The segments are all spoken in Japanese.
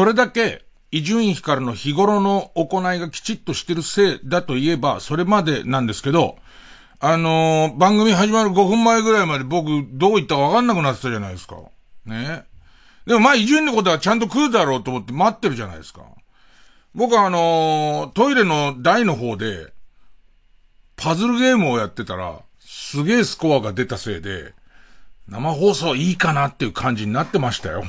それだけ、伊集院光の日頃の行いがきちっとしてるせいだと言えば、それまでなんですけど、あのー、番組始まる5分前ぐらいまで僕、どう言ったかわかんなくなってたじゃないですか。ね。でもまあ、伊集院のことはちゃんと食うだろうと思って待ってるじゃないですか。僕はあのー、トイレの台の方で、パズルゲームをやってたら、すげえスコアが出たせいで、生放送いいかなっていう感じになってましたよ。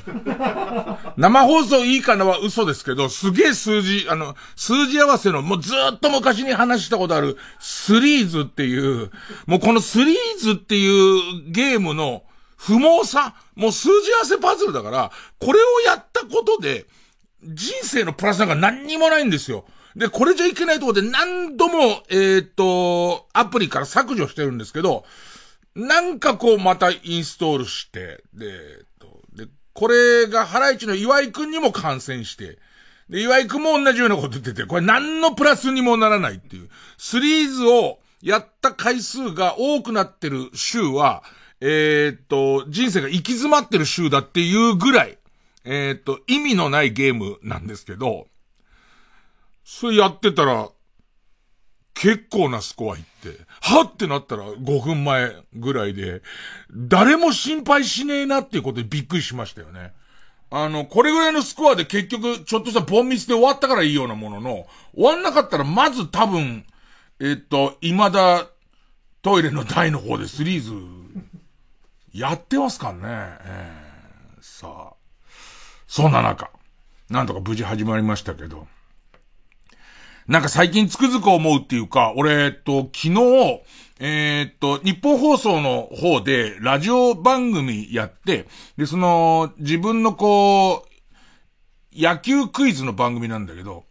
生放送いいかなは嘘ですけど、すげえ数字、あの、数字合わせの、もうずっと昔に話したことある、スリーズっていう、もうこのスリーズっていうゲームの不毛さ、もう数字合わせパズルだから、これをやったことで、人生のプラスなんか何にもないんですよ。で、これじゃいけないところで何度も、えっ、と、アプリから削除してるんですけど、なんかこうまたインストールして、で、えっと、で、これがハライチの岩井くんにも感染して、で、岩井くんも同じようなこと言ってて、これ何のプラスにもならないっていう。スリーズをやった回数が多くなってる週は、えー、っと、人生が行き詰まってる週だっていうぐらい、えー、っと、意味のないゲームなんですけど、それやってたら、結構なスコアいって、はってなったら5分前ぐらいで、誰も心配しねえなっていうことでびっくりしましたよね。あの、これぐらいのスコアで結局、ちょっとしたボンミスで終わったからいいようなものの、終わんなかったらまず多分、えっと、未だ、トイレの台の方でスリーズ、やってますかね。えー、さあ。そんな中、なんとか無事始まりましたけど、なんか最近つくづく思うっていうか、俺、えっと、昨日、えー、っと、日本放送の方で、ラジオ番組やって、で、その、自分のこう、野球クイズの番組なんだけど、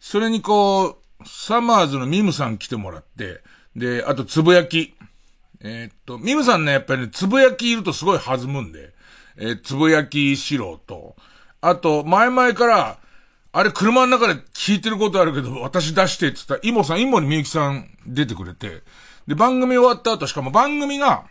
それにこう、サマーズのミムさん来てもらって、で、あと、つぶやき。えー、っと、ミムさんね、やっぱりね、つぶやきいるとすごい弾むんで、えー、つぶやき素人。あと、前々から、あれ車の中で聞いてることあるけど、私出してって言ったら、イモさん、イモにみゆきさん出てくれて、で、番組終わった後、しかも番組が、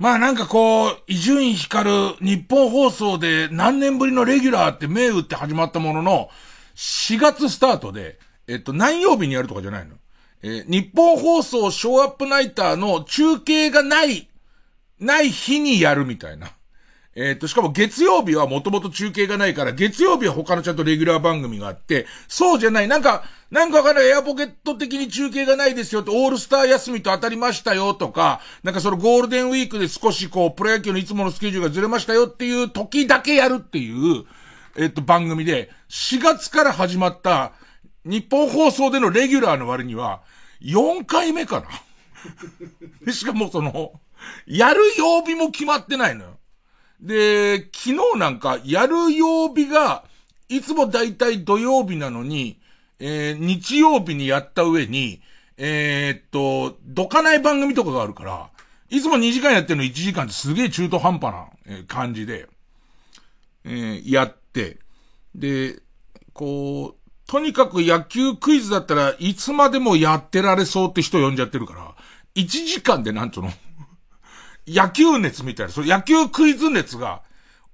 まあなんかこう、伊集院光る日本放送で何年ぶりのレギュラーって銘打って始まったものの、4月スタートで、えっと、何曜日にやるとかじゃないのえー、日本放送ショーアップナイターの中継がない、ない日にやるみたいな。えっ、と、しかも月曜日はもともと中継がないから、月曜日は他のちゃんとレギュラー番組があって、そうじゃない、なんか、なんかわかんない、エアポケット的に中継がないですよって、オールスター休みと当たりましたよとか、なんかそのゴールデンウィークで少しこう、プロ野球のいつものスケジュールがずれましたよっていう時だけやるっていう、えっ、と、番組で、4月から始まった、日本放送でのレギュラーの割には、4回目かな。しかもその、やる曜日も決まってないのよ。で、昨日なんか、やる曜日が、いつもだいたい土曜日なのに、えー、日曜日にやった上に、えー、っと、どかない番組とかがあるから、いつも2時間やってるの1時間ってすげえ中途半端な、え感じで、えー、やって、で、こう、とにかく野球クイズだったらいつまでもやってられそうって人呼んじゃってるから、1時間でなんつうの、野球熱みたいな、その野球クイズ熱が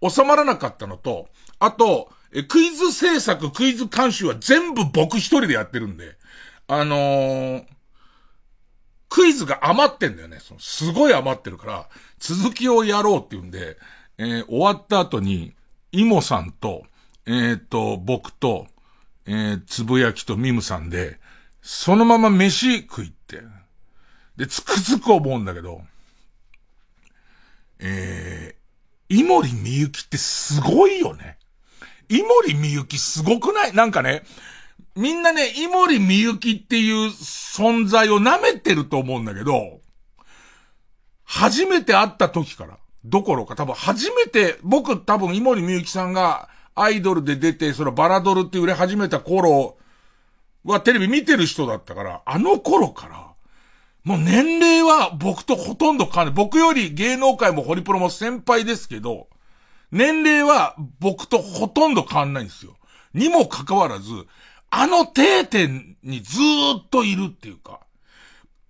収まらなかったのと、あと、え、クイズ制作、クイズ監修は全部僕一人でやってるんで、あのー、クイズが余ってんだよね。そのすごい余ってるから、続きをやろうって言うんで、えー、終わった後に、イモさんと、えっ、ー、と、僕と、えー、つぶやきとミムさんで、そのまま飯食いって。で、つくづく思うんだけど、えー、井森美幸ってすごいよね。井森美幸すごくない？なんかね、みんなね、井森美幸っていう存在を舐めてると思うんだけど、初めて会った時から、どころか多分初めて、僕多分井森美幸さんがアイドルで出て、そのバラドルって売れ始めた頃はテレビ見てる人だったから、あの頃から、もう年齢は僕とほとんど変わる。僕より芸能界もホリプロも先輩ですけど、年齢は僕とほとんど変わんないんですよ。にもかかわらず、あの定点にずーっといるっていうか、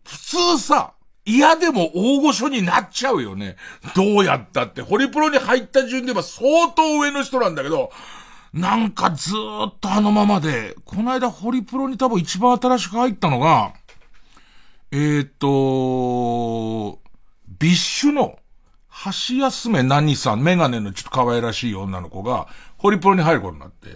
普通さ、嫌でも大御所になっちゃうよね。どうやったって。ホリプロに入った順では相当上の人なんだけど、なんかずーっとあのままで、この間ホリプロに多分一番新しく入ったのが、えー、と、ビッシュの、ハシヤスメ何さん、メガネのちょっと可愛らしい女の子が、ホリプロに入ることになって。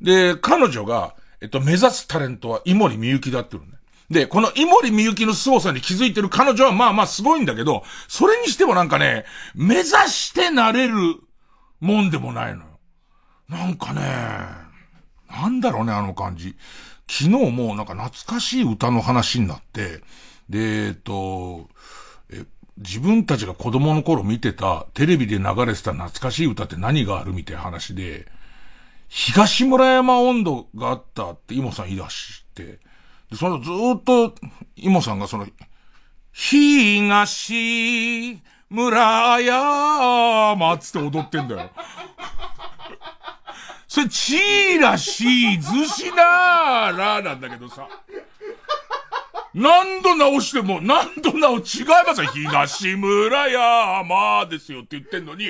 で、彼女が、えっと、目指すタレントは井森美幸だってるね。で、この井森美幸の凄さに気づいてる彼女はまあまあすごいんだけど、それにしてもなんかね、目指してなれるもんでもないのよ。なんかね、なんだろうね、あの感じ。昨日もなんか懐かしい歌の話になって、で、えっと、え、自分たちが子供の頃見てた、テレビで流れてた懐かしい歌って何があるみたいな話で、東村山温度があったってイモさん言い出して、で、そのずっと、イモさんがその、東村山つって踊ってんだよ。それ、チーラシーズシナーラなんだけどさ。何度直しても、何度直、違いますよ。東村山ですよって言ってんのに、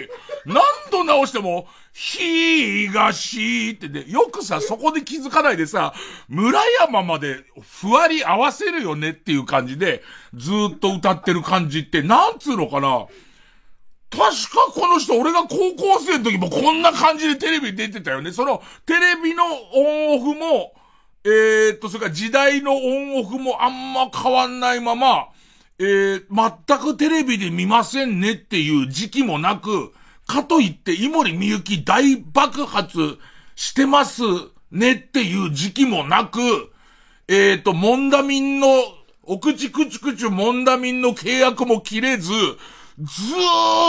何度直しても、東ってね、よくさ、そこで気づかないでさ、村山までふわり合わせるよねっていう感じで、ずっと歌ってる感じって、なんつうのかな。確かこの人、俺が高校生の時もこんな感じでテレビ出てたよね。その、テレビのオンオフも、えー、っと、それから時代のオンオフもあんま変わんないまま、えー、全くテレビで見ませんねっていう時期もなく、かといって井森美幸大爆発してますねっていう時期もなく、えっ、ー、と、モンダミンの、お口くちくちモンダミンの契約も切れず、ず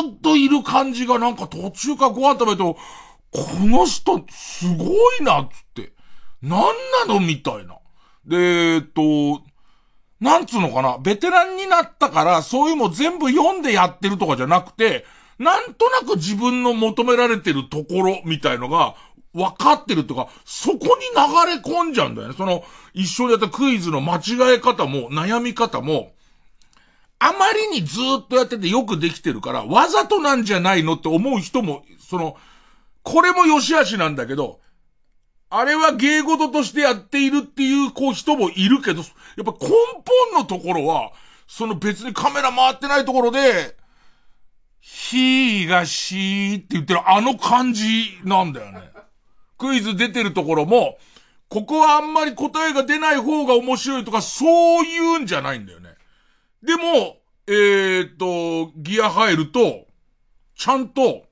ーっといる感じがなんか途中からご飯食べると、この人すごいなっ、つって。なんなの？みたいな。で、えっと、なんつうのかな、ベテランになったから、そういうの全部読んでやってるとかじゃなくて、なんとなく自分の求められてるところみたいのが分かってるとか、そこに流れ込んじゃうんだよね。その、一緒にやったクイズの間違え方も、悩み方も、あまりにずっとやっててよくできてるから、わざとなんじゃないのって思う人も、その、これも良し悪しなんだけど、あれは芸事としてやっているっていう、こう人もいるけど、やっぱ根本のところは、その別にカメラ回ってないところで、東って言ってるあの感じなんだよね。クイズ出てるところも、ここはあんまり答えが出ない方が面白いとか、そういうんじゃないんだよね。でも、えー、っと、ギア入ると、ちゃんと、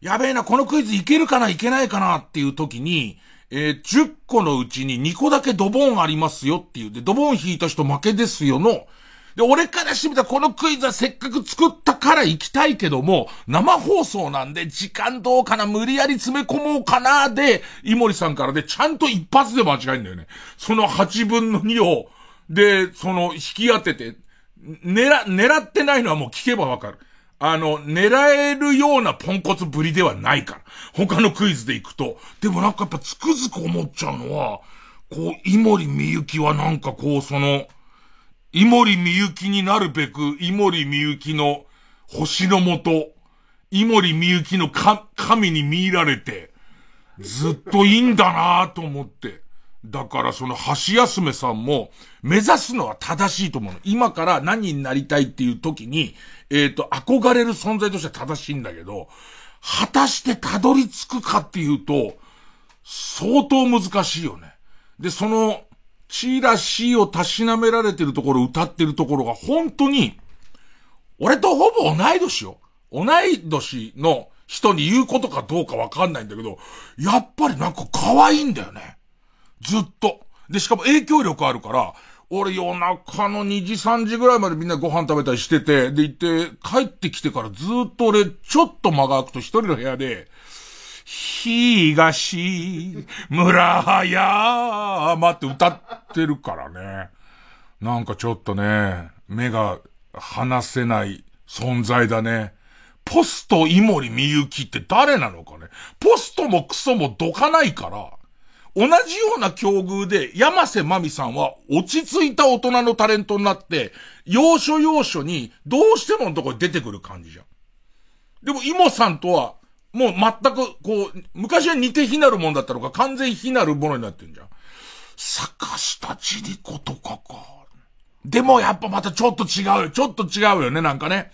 やべえな、このクイズいけるかないけないかなっていう時に、えー、10個のうちに2個だけドボンありますよっていう。で、ドボン引いた人負けですよの、で、俺からしてみたらこのクイズはせっかく作ったから行きたいけども、生放送なんで時間どうかな、無理やり詰め込もうかな、で、井森さんからでちゃんと一発で間違えんだよね。その8分の2を、で、その引き当てて、狙、狙ってないのはもう聞けばわかる。あの、狙えるようなポンコツぶりではないから。他のクイズで行くと。でもなんかやっぱつくづく思っちゃうのは、こう、井森美幸はなんかこう、その、井森美幸になるべく、井森美幸の星のもと、井森美幸の神に見入られて、ずっといいんだなと思って。だからその橋休めさんも、目指すのは正しいと思うの。今から何になりたいっていう時に、えっ、ー、と、憧れる存在としては正しいんだけど、果たしてたどり着くかっていうと、相当難しいよね。で、その、チーラシーをたしなめられてるところ、歌ってるところが本当に、俺とほぼ同い年よ。同い年の人に言うことかどうかわかんないんだけど、やっぱりなんか可愛いんだよね。ずっと。で、しかも影響力あるから、俺夜中の2時3時ぐらいまでみんなご飯食べたりしてて、で行って帰ってきてからずっと俺ちょっと間が空くと一人の部屋で、東村山って歌ってるからね。なんかちょっとね、目が離せない存在だね。ポスト井森美幸って誰なのかね。ポストもクソもどかないから、同じような境遇で山瀬まみさんは落ち着いた大人のタレントになって、要所要所にどうしてものとこに出てくる感じじゃん。でも、イモさんとはもう全く、こう、昔は似て非なるもんだったのが完全非なるものになってるじゃん。坂下千里子とかか。でもやっぱまたちょっと違うよ。ちょっと違うよね、なんかね。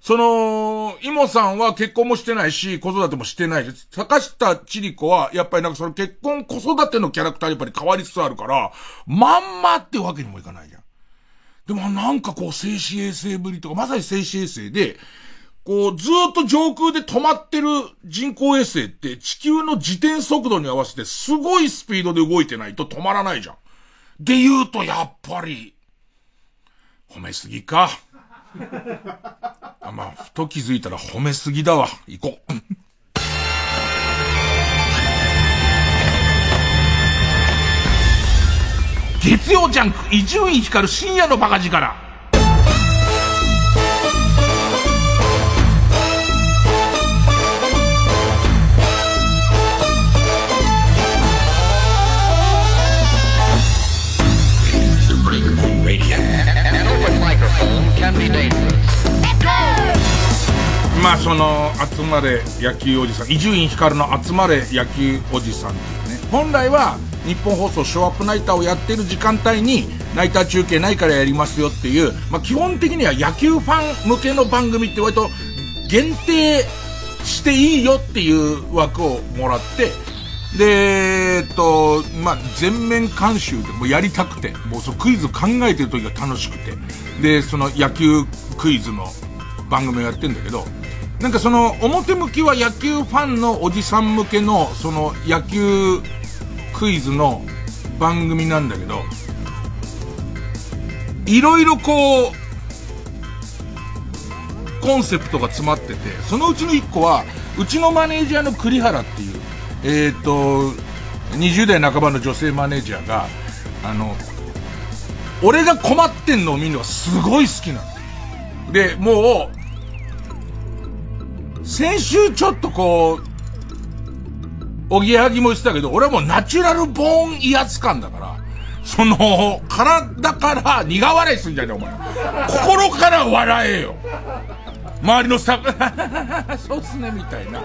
その、イモさんは結婚もしてないし、子育てもしてないし、坂下千里子は、やっぱりなんかその結婚、子育てのキャラクターやっぱり変わりつつあるから、まんまってわけにもいかないじゃん。でもなんかこう、静止衛星ぶりとか、まさに静止衛星で、こう、ずっと上空で止まってる人工衛星って地球の自転速度に合わせてすごいスピードで動いてないと止まらないじゃん。で言うとやっぱり、褒めすぎか。あ、まあ、ふと気づいたら褒めすぎだわ。行こう。月曜ジャンク、伊集院光深夜のバカ力。まあその集まれ野球おじさん伊集院光の集まれ野球おじさんっていうね。本来は日本放送ショーアップナイターをやってる時間帯にナイター中継ないからやりますよっていう、まあ、基本的には野球ファン向けの番組って割と限定していいよっていう枠をもらって。で、えっと、まあ、全面監修でもやりたくて、もうそのクイズ考えてる時が楽しくて、で、その野球クイズの番組をやってんだけど、なんかその表向きは野球ファンのおじさん向けのその野球クイズの番組なんだけど、いろいろこう、コンセプトが詰まってて、そのうちの一個は、うちのマネージャーの栗原っていう、えっ、と、20代半ばの女性マネージャーが、あの、俺が困ってんのを見るのがすごい好きなの。で、もう、先週ちょっとこう、おぎやはぎも言ってたけど、俺はもうナチュラルボーン威圧感だから、その、体から苦笑いするんじゃねえ、お前。心から笑えよ。周りのさ、そうっすね、みたいな。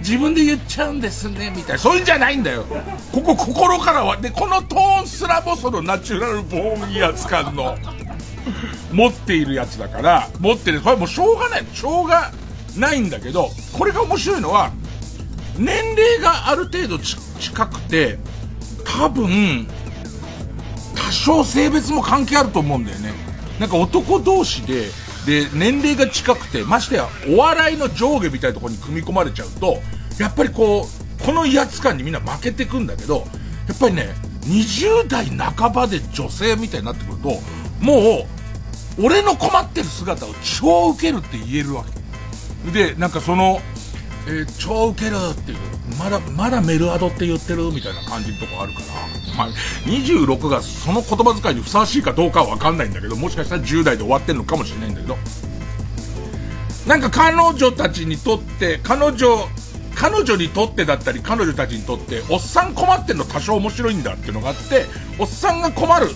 自分で言っちゃうんですね、みたいな。そういうんじゃないんだよ。ここ心からは、で、このトーンすらもそのナチュラルボーン威圧感の、持っているやつだから、持ってる。これもうしょうがない。しょうがないんだけど、これが面白いのは、年齢がある程度近くて、多分、多少性別も関係あると思うんだよね。なんか男同士で、で、年齢が近くて、ましてや、お笑いの上下みたいなところに組み込まれちゃうと、やっぱりこう、この威圧感にみんな負けてくんだけど、やっぱりね、20代半ばで女性みたいになってくると、もう、俺の困ってる姿を超受けるって言えるわけ。で、なんかその、えー、超ウケるっていう、まだ、まだメルアドって言ってるみたいな感じのとこあるから、まあ、26がその言葉遣いにふさわしいかどうかはわかんないんだけど、もしかしたら10代で終わってんのかもしれないんだけど、なんか彼女たちにとって、彼女、彼女にとってだったり、彼女たちにとって、おっさん困ってんの多少面白いんだっていうのがあって、おっさんが困る、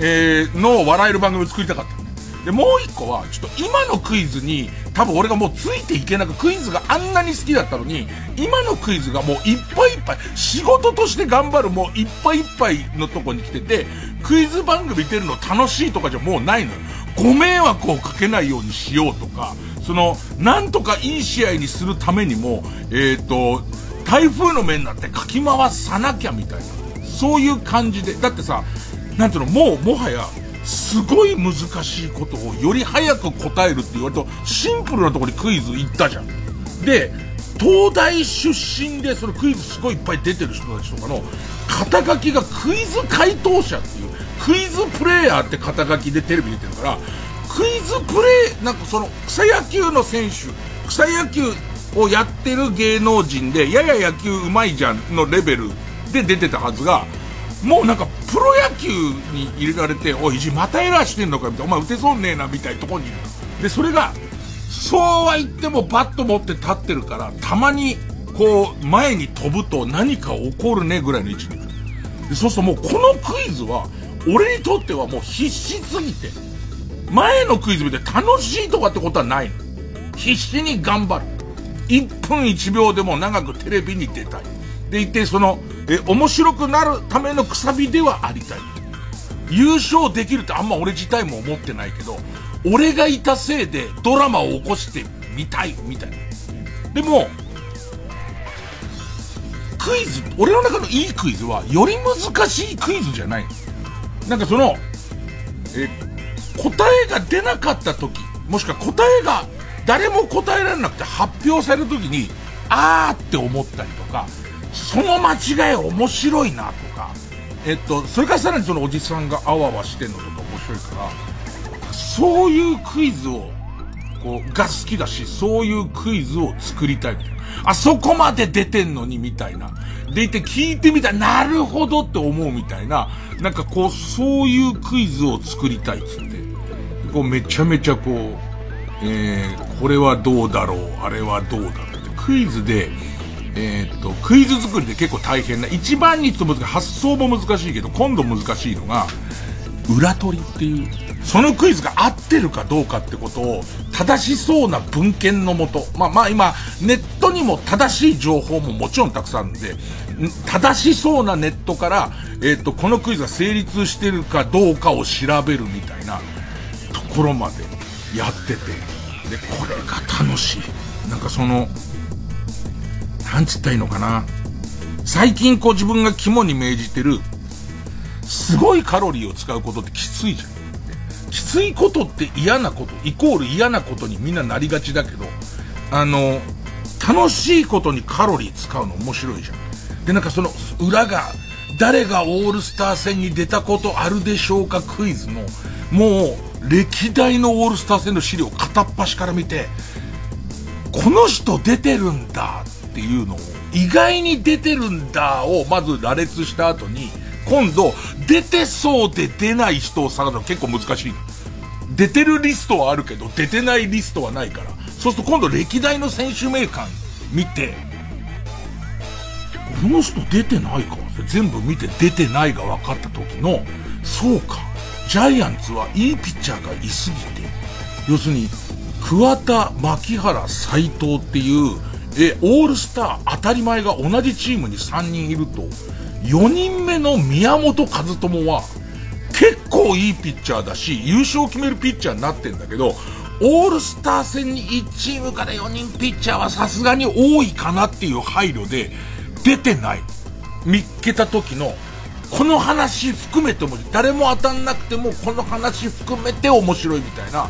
えー、のを笑える番組を作りたかった。で、もう一個は、ちょっと今のクイズに、多分俺がもうついていけなく、クイズがあんなに好きだったのに、今のクイズがもういっぱいいっぱい、仕事として頑張るもういっぱいいっぱいのとこに来てて、クイズ番組出るの楽しいとかじゃもうないのよ。ご迷惑をかけないようにしようとか、その、なんとかいい試合にするためにも、えっ、ー、と、台風の目になってかき回さなきゃみたいな。そういう感じで。だってさ、なんていうの、もう、もはや、すごい難しいことをより早く答えるって言われると、シンプルなところにクイズ行ったじゃん。で、東大出身でそのクイズすごいいっぱい出てる人たちとかの肩書きがクイズ回答者っていう、クイズプレイヤーって肩書きでテレビ出てるから、クイズプレイ、なんかその草野球の選手、草野球をやってる芸能人で、やや野球うまいじゃんのレベルで出てたはずが、もうなんかプロ野球に入れられて、おい、またエラーしてんのかみたいな、お前打てそうねえなみたいなとこにいるで、それが、そうは言ってもバット持って立ってるから、たまに、こう、前に飛ぶと何か起こるねぐらいの位置にいる。で、そうするともうこのクイズは、俺にとってはもう必死すぎて、前のクイズ見て楽しいとかってことはないの。必死に頑張る。1分1秒でも長くテレビに出たい。でいて、その、え、面白くなるためのくさびではありたい。優勝できるってあんま俺自体も思ってないけど、俺がいたせいでドラマを起こしてみたい、みたいな。でも、クイズ、俺の中のいいクイズは、より難しいクイズじゃない。なんかその、え、答えが出なかった時、もしくは答えが誰も答えられなくて発表される時に、あーって思ったりとか、その間違い面白いなとか、えっと、それからさらにそのおじさんがあわわしてんのとか面白いから、そういうクイズを、こう、が好きだし、そういうクイズを作りたいみたいな。あそこまで出てんのにみたいな。でいて聞いてみたら、なるほどって思うみたいな、なんかこう、そういうクイズを作りたいっつって。こう、めちゃめちゃこう、えー、これはどうだろう、あれはどうだろうって、クイズで、えー、と、クイズ作りで結構大変な、一番にと難しい、発想も難しいけど、今度難しいのが、裏取りっていう、そのクイズが合ってるかどうかってことを、正しそうな文献のもと、まあまあ今、ネットにも正しい情報ももちろんたくさんあるんで、正しそうなネットから、えっ、と、このクイズが成立してるかどうかを調べるみたいなところまでやってて、で、これが楽しい。なんかその、なんつったらいいのかな。最近こう自分が肝に銘じてる、すごいカロリーを使うことってきついじゃん。きついことって嫌なこと、イコール嫌なことにみんななりがちだけど、あの、楽しいことにカロリー使うの面白いじゃん。で、なんかその裏が、誰がオールスター戦に出たことあるでしょうかクイズの、もう、歴代のオールスター戦の資料片っ端から見て、この人出てるんだっていうのを、意外に出てるんだをまず羅列した後に、今度、出てそうで出ない人を探すの結構難しい。出てるリストはあるけど、出てないリストはないから。そうすると今度歴代の選手名鑑見て、この人出てないか？全部見て出てないが分かった時の、そうか。ジャイアンツはいいピッチャーがいすぎて、要するに、桑田、牧原、斎藤っていう、え、オールスター当たり前が同じチームに3人いると、4人目の宮本和智は、結構いいピッチャーだし、優勝を決めるピッチャーになってんだけど、オールスター戦に1チームから4人ピッチャーはさすがに多いかなっていう配慮で、出てない。見っけた時の、この話含めても、誰も当たんなくても、この話含めて面白いみたいな、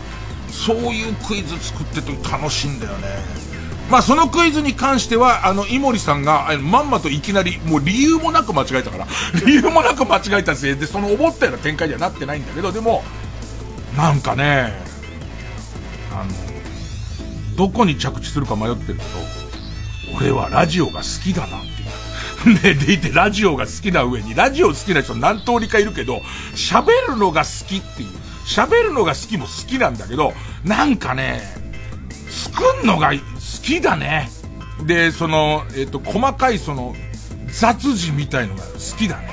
そういうクイズ作ってて楽しいんだよね。まあそのクイズに関しては、あの、井森さんが、まんまといきなり、もう理由もなく間違えたから、理由もなく間違えたせいで、その思ったような展開にはなってないんだけど、でも、なんかね、あの、どこに着地するか迷ってるけど、俺はラジオが好きだなっていう。ね、でいてラジオが好きな上に、ラジオ好きな人何通りかいるけど、喋るのが好きっていう。喋るのが好きも好きなんだけど、なんかね、作んのがきだね。で、その、えっ、と、細かいその、雑字みたいのが好きだね。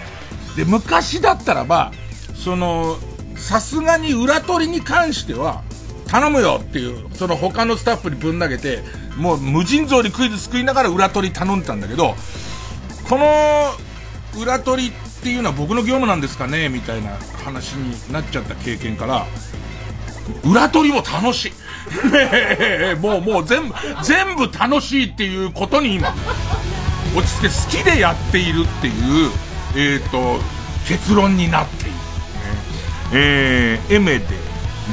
で、昔だったらば、その、さすがに裏取りに関しては、頼むよっていう、その他のスタッフにぶん投げて、もう無尽蔵にクイズ救いながら裏取り頼んでたんだけど、この裏取りっていうのは僕の業務なんですかね？みたいな話になっちゃった経験から、裏取りも楽しい。もう、もう全部、全部楽しいっていうことに今、落ち着け好きでやっているっていう、えっ、ー、と、結論になっている。ね、えー、エメで、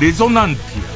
レゾナンティア。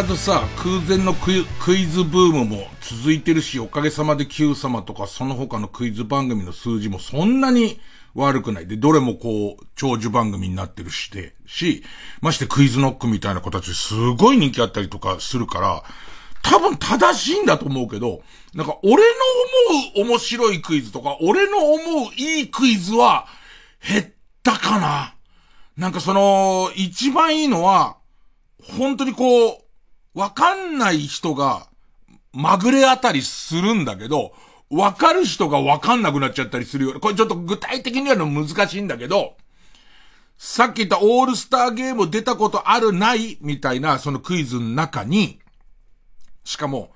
らずさ、空前のクイズブームも続いてるし、おかげさまで Q 様とかその他のクイズ番組の数字もそんなに悪くない。で、どれもこう、長寿番組になってるして、し、ましてクイズノックみたいな形ですごい人気あったりとかするから、多分正しいんだと思うけど、なんか俺の思う面白いクイズとか、俺の思ういいクイズは減ったかな。なんかその、一番いいのは、本当にこう、わかんない人が、まぐれあたりするんだけど、わかる人がわかんなくなっちゃったりするよ。これちょっと具体的にやるの難しいんだけど、さっき言ったオールスターゲーム出たことあるないみたいなそのクイズの中に、しかも、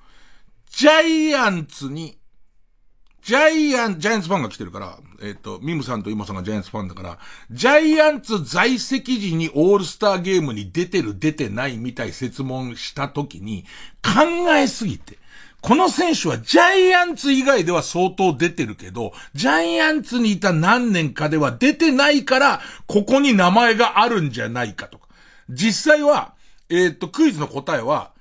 ジャイアンツにジャイアン、ジャイアンツファンが来てるから、えっ、ー、と、ミムさんとイモさんがジャイアンツファンだから、ジャイアンツ在籍時にオールスターゲームに出てる出てないみたい説問した時に、考えすぎて、この選手はジャイアンツ以外では相当出てるけど、ジャイアンツにいた何年かでは出てないから、ここに名前があるんじゃないかとか。実際は、えっ、ー、と、クイズの答えは、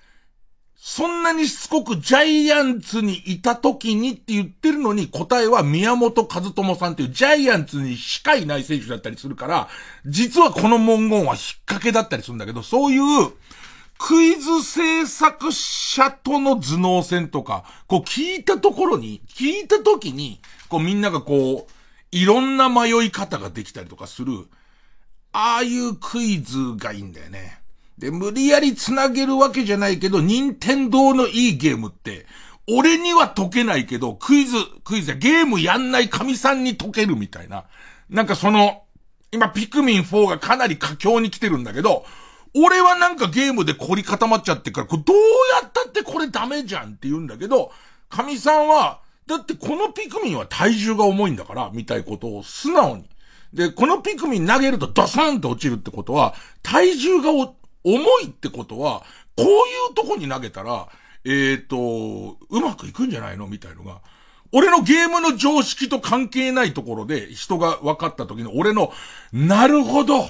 そんなにしつこくジャイアンツにいた時にって言ってるのに答えは宮本和智さんっていうジャイアンツにしかいない選手だったりするから、実はこの文言は引っ掛けだったりするんだけど、そういうクイズ制作者との頭脳戦とか、こう聞いたところに、聞いた時に、こうみんながこう、いろんな迷い方ができたりとかする、ああいうクイズがいいんだよね。で、無理やり繋げるわけじゃないけど、任天堂のいいゲームって、俺には解けないけど、クイズ、クイズやゲームやんない神さんに解けるみたいな。なんかその、今ピクミン4がかなり佳境に来てるんだけど、俺はなんかゲームで凝り固まっちゃってから、これどうやったってこれダメじゃんって言うんだけど、神さんは、だってこのピクミンは体重が重いんだから、みたいことを素直に。で、このピクミン投げるとドサンと落ちるってことは、体重が重いってことは、こういうとこに投げたら、えっ、ー、と、うまくいくんじゃないの？みたいのが、俺のゲームの常識と関係ないところで人が分かった時に俺の、なるほど、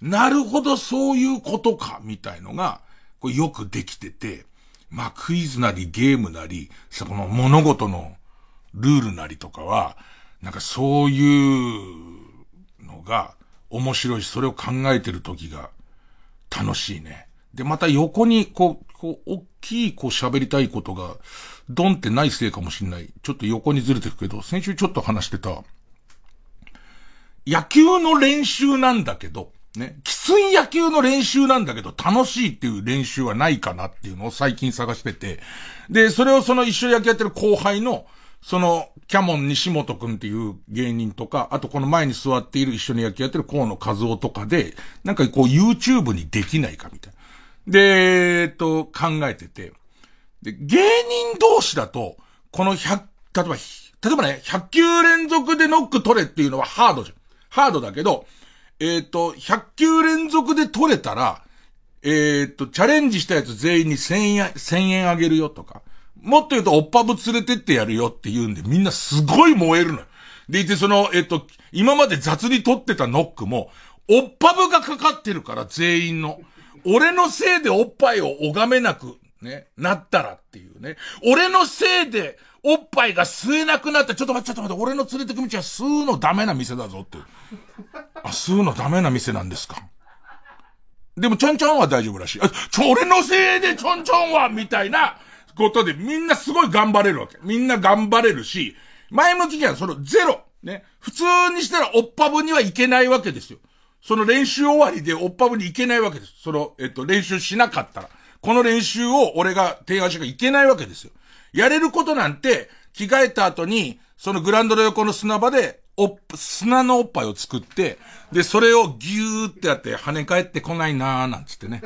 なるほどそういうことか、みたいのが、これよくできてて、まあクイズなりゲームなり、そこの物事のルールなりとかは、なんかそういうのが面白いし、それを考えてる時が楽しいね。で、また横に、こう、こう、大きい、こう喋りたいことが、ドンってないせいかもしんない。ちょっと横にずれてるけど、先週ちょっと話してた、野球の練習なんだけど、ね、きつい野球の練習なんだけど、楽しいっていう練習はないかなっていうのを最近探してて、で、それをその一緒に野球やってる後輩の、その、キャモン西本くんっていう芸人とか、あとこの前に座っている一緒に野球やってる河野和夫とかで、なんかこう YouTube にできないかみたいな。で、えっと、考えてて。で、芸人同士だと、この100、例えば、例えばね、100球連続でノック取れっていうのはハードじゃん。ハードだけど、えっ、と、100球連続で取れたら、えっ、と、チャレンジしたやつ全員に1000円、1000円あげるよとか。もっと言うと、おっぱぶ連れてってやるよって言うんで、みんなすごい燃えるのよ。でいて、その、えっと、今まで雑に取ってたノックも、おっぱぶがかかってるから、全員の。俺のせいでおっぱいを拝めなく、ね、なったらっていうね。俺のせいで、おっぱいが吸えなくなって、ちょっと待って、ちょっと待って、俺の連れてく道は吸うのダメな店だぞって。あ、吸うのダメな店なんですか。でも、ちょんちょんは大丈夫らしい。あ、ちょ、俺のせいでちょんちょんは、みたいな、ことでみんなすごい頑張れるわけ。みんな頑張れるし、前向きじゃん、そのゼロ。ね。普通にしたらおっぱぶにはいけないわけですよ。その練習終わりでおっぱぶにいけないわけです。その、えっと、練習しなかったら。この練習を俺が提案しかいけないわけですよ。やれることなんて、着替えた後に、そのグランドの横の砂場で、お砂のおっぱいを作って、で、それをギューってやって跳ね返ってこないなーなんつってね。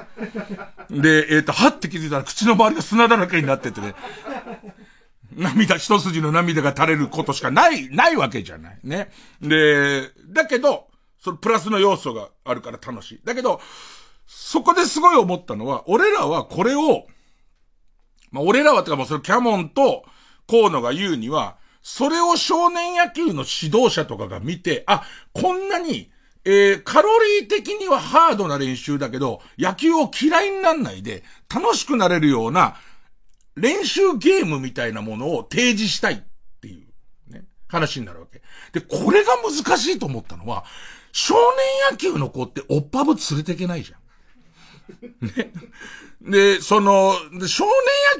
で、えっ、ー、と、はって気づいたら口の周りが砂だらけになっててね。涙、一筋の涙が垂れることしかない、ないわけじゃない。ね。で、だけど、そのプラスの要素があるから楽しい。だけど、そこですごい思ったのは、俺らはこれを、まあ、俺らはってかもうそれキャモンと河野が言うには、それを少年野球の指導者とかが見て、あ、こんなに、えー、カロリー的にはハードな練習だけど、野球を嫌いになんないで、楽しくなれるような、練習ゲームみたいなものを提示したいっていう、ね、話になるわけ。で、これが難しいと思ったのは、少年野球の子っておっぱぶ連れていけないじゃん。ね。で、その、少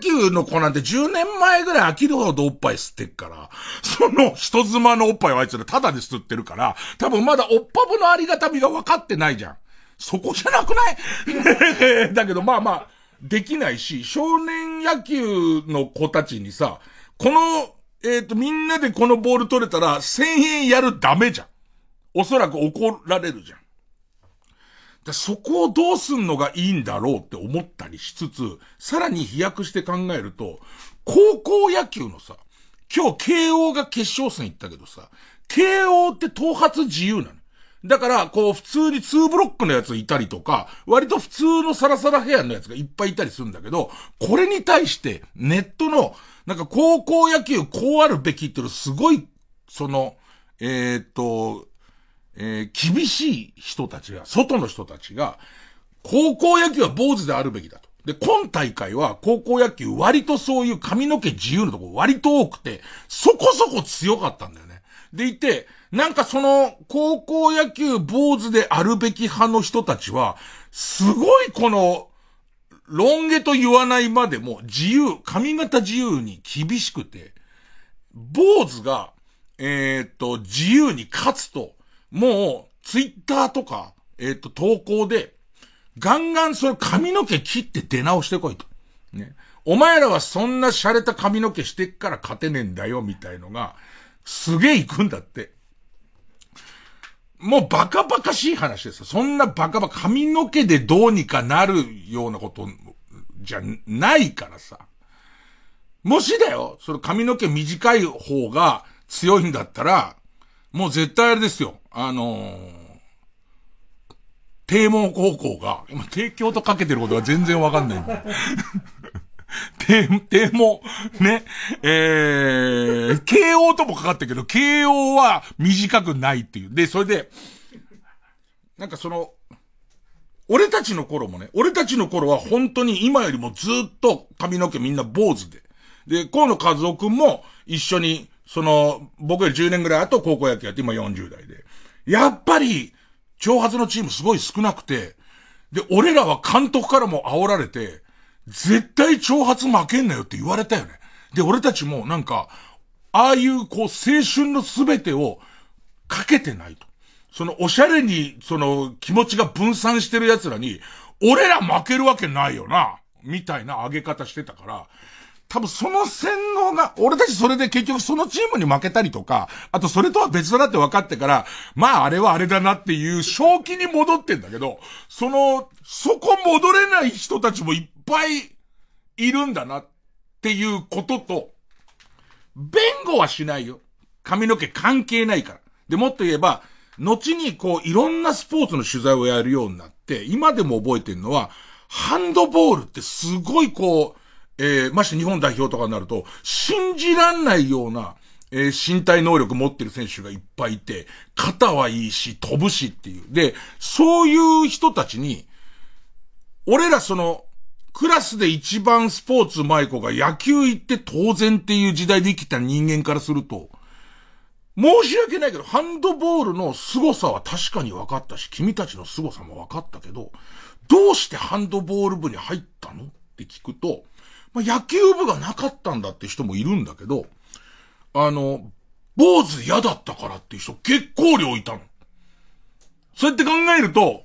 年野球の子なんて10年前ぐらい飽きるほどおっぱい吸ってっから、その人妻のおっぱいをあいつらタダで吸ってるから、多分まだおっぱぶのありがたみが分かってないじゃん。そこじゃなくない？だけどまあまあ、できないし、少年野球の子たちにさ、この、えっ、ー、と、みんなでこのボール取れたら1000円やるダメじゃん。おそらく怒られるじゃん。でそこをどうすんのがいいんだろうって思ったりしつつ、さらに飛躍して考えると、高校野球のさ、今日慶応が決勝戦行ったけどさ、慶応って頭髪自由なの。だから、こう、普通に2ブロックのやついたりとか、割と普通のサラサラヘアのやつがいっぱいいたりするんだけど、これに対して、ネットの、なんか高校野球こうあるべきっていうのすごい、その、えー、っと、えー、厳しい人たちが、外の人たちが、高校野球は坊主であるべきだと。で、今大会は高校野球割とそういう髪の毛自由のとこ割と多くて、そこそこ強かったんだよね。でいて、なんかその、高校野球坊主であるべき派の人たちは、すごいこの、ロン毛と言わないまでも自由、髪型自由に厳しくて、坊主が、えー、っと、自由に勝つと、もう、ツイッターとか、えっ、ー、と、投稿で、ガンガンそれ髪の毛切って出直してこいと。ね。お前らはそんな洒落た髪の毛してっから勝てねえんだよ、みたいのが、すげえ行くんだって。もうバカバカしい話ですよ。そんなバカバカ、髪の毛でどうにかなるようなことじゃないからさ。もしだよ、その髪の毛短い方が強いんだったら、もう絶対あれですよ。あのー、帝門高校が、今帝京とかけてることが全然わかんないんだ。帝、帝門、ね、えー、慶応ともかかってるけど、慶応は短くないっていう。で、それで、なんかその、俺たちの頃もね、俺たちの頃は本当に今よりもずっと髪の毛みんな坊主で。で、河野和夫くんも一緒にその、僕より10年ぐらい後高校野球やって今40代で。やっぱり、挑発のチームすごい少なくて、で、俺らは監督からも煽られて、絶対挑発負けんなよって言われたよね。で、俺たちもなんか、ああいうこう青春のすべてをかけてないと。そのおしゃれに、その気持ちが分散してる奴らに、俺ら負けるわけないよな、みたいな上げ方してたから、多分その洗脳が、俺たちそれで結局そのチームに負けたりとか、あとそれとは別だなって分かってから、まああれはあれだなっていう正気に戻ってんだけど、その、そこ戻れない人たちもいっぱいいるんだなっていうことと、弁護はしないよ。髪の毛関係ないから。で、もっと言えば、後にこういろんなスポーツの取材をやるようになって、今でも覚えてるのは、ハンドボールってすごいこう、えー、まして日本代表とかになると、信じらんないような、えー、身体能力持ってる選手がいっぱいいて、肩はいいし、飛ぶしっていう。で、そういう人たちに、俺らその、クラスで一番スポーツ上手い子が野球行って当然っていう時代で生きた人間からすると、申し訳ないけど、ハンドボールの凄さは確かに分かったし、君たちの凄さも分かったけど、どうしてハンドボール部に入ったの？って聞くと、まあ、野球部がなかったんだって人もいるんだけど、あの、坊主嫌だったからっていう人結構量いたの。そうやって考えると、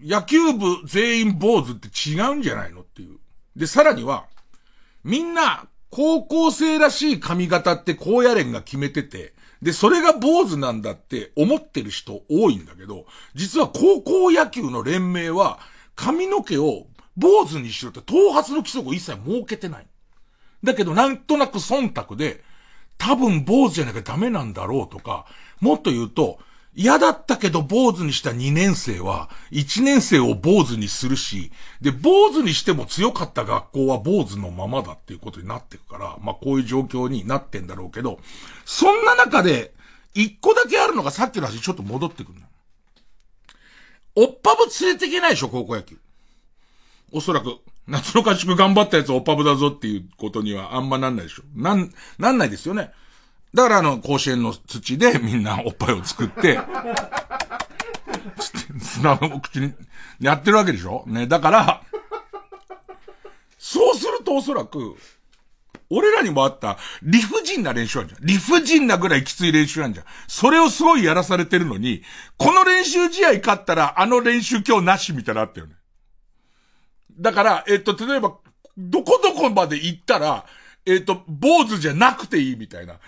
野球部全員坊主って違うんじゃないのっていう。で、さらには、みんな、高校生らしい髪型って高野連が決めてて、で、それが坊主なんだって思ってる人多いんだけど、実は高校野球の連盟は髪の毛を坊主にしろって頭髪の規則を一切設けてない。だけどなんとなく忖度で、多分坊主じゃなきゃダメなんだろうとか、もっと言うと、嫌だったけど坊主にした2年生は、1年生を坊主にするし、で、坊主にしても強かった学校は坊主のままだっていうことになってくから、まあこういう状況になってんだろうけど、そんな中で、一個だけあるのがさっきの話ちょっと戻ってくるおっぱぶ連れていけないでしょ、高校野球。おそらく。夏の合宿頑張ったやつおっぱぶだぞっていうことにはあんまなんないでしょ。なん、なんないですよね。だからあの、甲子園の土でみんなおっぱいを作って、砂の口にやってるわけでしょね。だから、そうするとおそらく、俺らにもあった理不尽な練習あるじゃん。理不尽なぐらいきつい練習あるじゃん。それをすごいやらされてるのに、この練習試合勝ったらあの練習今日なしみたいなあったよね。だから、えっと、例えば、どこどこまで行ったら、えっと、坊主じゃなくていいみたいな。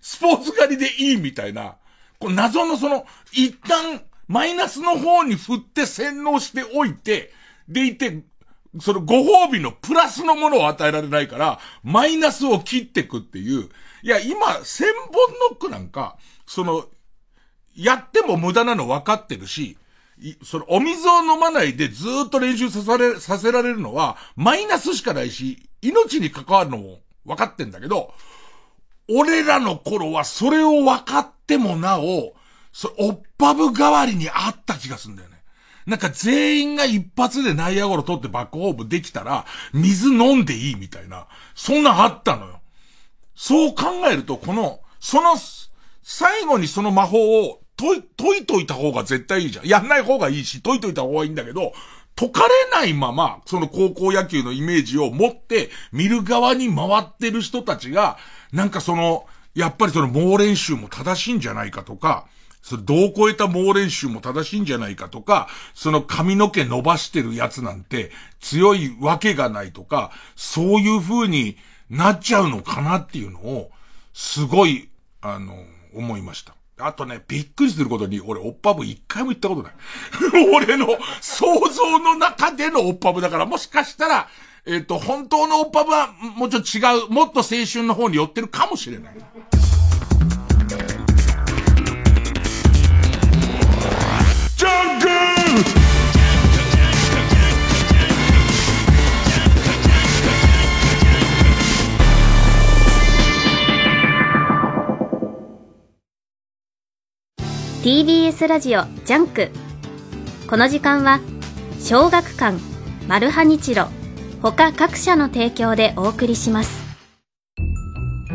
スポーツ狩りでいいみたいな。こう謎のその、一旦、マイナスの方に振って洗脳しておいて、でいて、そのご褒美のプラスのものを与えられないから、マイナスを切ってくっていう。いや、今、千本ノックなんか、その、やっても無駄なの分かってるし、そのお水を飲まないでずっと練習させられ、させられるのは、マイナスしかないし、命に関わるのも分かってんだけど、俺らの頃はそれを分かってもなお、そおっぱぶ代わりにあった気がすんだよね。なんか全員が一発で内野ゴロ取ってバックホームできたら、水飲んでいいみたいな、そんなあったのよ。そう考えると、この、その、最後にその魔法を解い、解いといた方が絶対いいじゃん。やんない方がいいし、解いといた方がいいんだけど、解かれないまま、その高校野球のイメージを持って、見る側に回ってる人たちが、なんかその、やっぱりその猛練習も正しいんじゃないかとか、それ、どう超えた猛練習も正しいんじゃないかとか、その髪の毛伸ばしてるやつなんて強いわけがないとか、そういう風になっちゃうのかなっていうのを、すごい、あの、思いました。あとね、びっくりすることに、俺、オッパブ一回も行ったことない。俺の想像の中でのオッパブだから、もしかしたら、えっ、ー、と、本当のオッパブは、もうちょっと違う、もっと青春の方に寄ってるかもしれない。ジャンク TBS ラジオジャンク。この時間は小学館マルハニチロ他各社の提供でお送りします。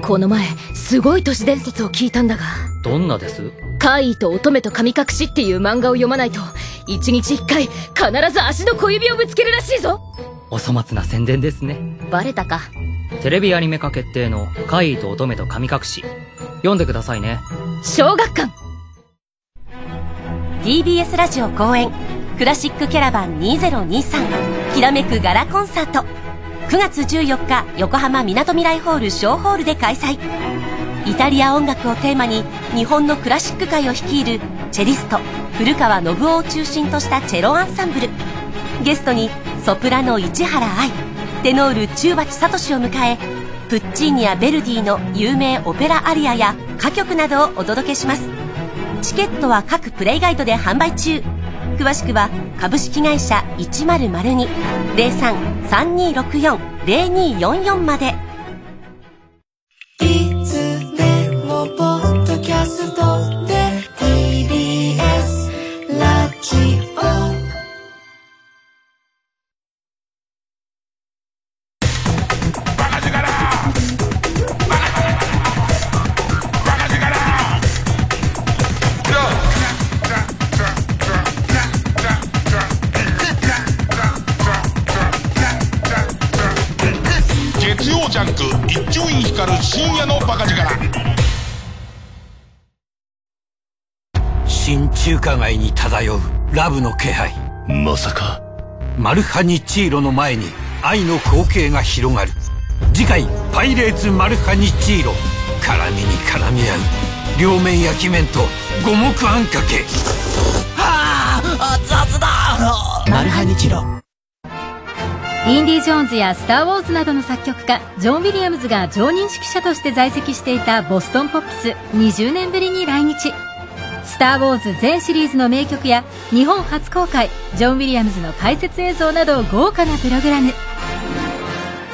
この前すごい都市伝説を聞いたんだが。どんなです？怪異と乙女と神隠しっていう漫画を読まないと一日一回必ず足の小指をぶつけるらしいぞ。お粗末な宣伝ですね。バレたか。テレビアニメ化決定の怪異と乙女と神隠し。読んでくださいね。小学館 TBS ラジオ公演。クラシックキャラバン2023きらめくガラコンサート。9月14日横浜みなとみらいホール小ホールで開催。イタリア音楽をテーマに日本のクラシック界を率いるチェリスト古川信夫を中心としたチェロアンサンブル。ゲストにソプラノ市原愛テノール中鉢聡を迎えプッチーニやベルディの有名オペラアリアや歌曲などをお届けします。チケットは各プレイガイドで販売中。詳しくは株式会社1002-03-3264-0244まで。中華街に漂うラブの気配。まさか。マルハニチーロの前に愛の光景が広がる。次回「パイレーツマルハニチーロ」絡みに絡み合う両面焼き麺と五目あんかけ。はあ熱々だ。マルハニチロ。インディ・ジョーンズや「スター・ウォーズ」などの作曲家ジョン・ウィリアムズが常任指揮者として在籍していたボストンポップス。20年ぶりに来日スター・ウォーズ全シリーズの名曲や日本初公開ジョン・ウィリアムズの解説映像など豪華なプログラム。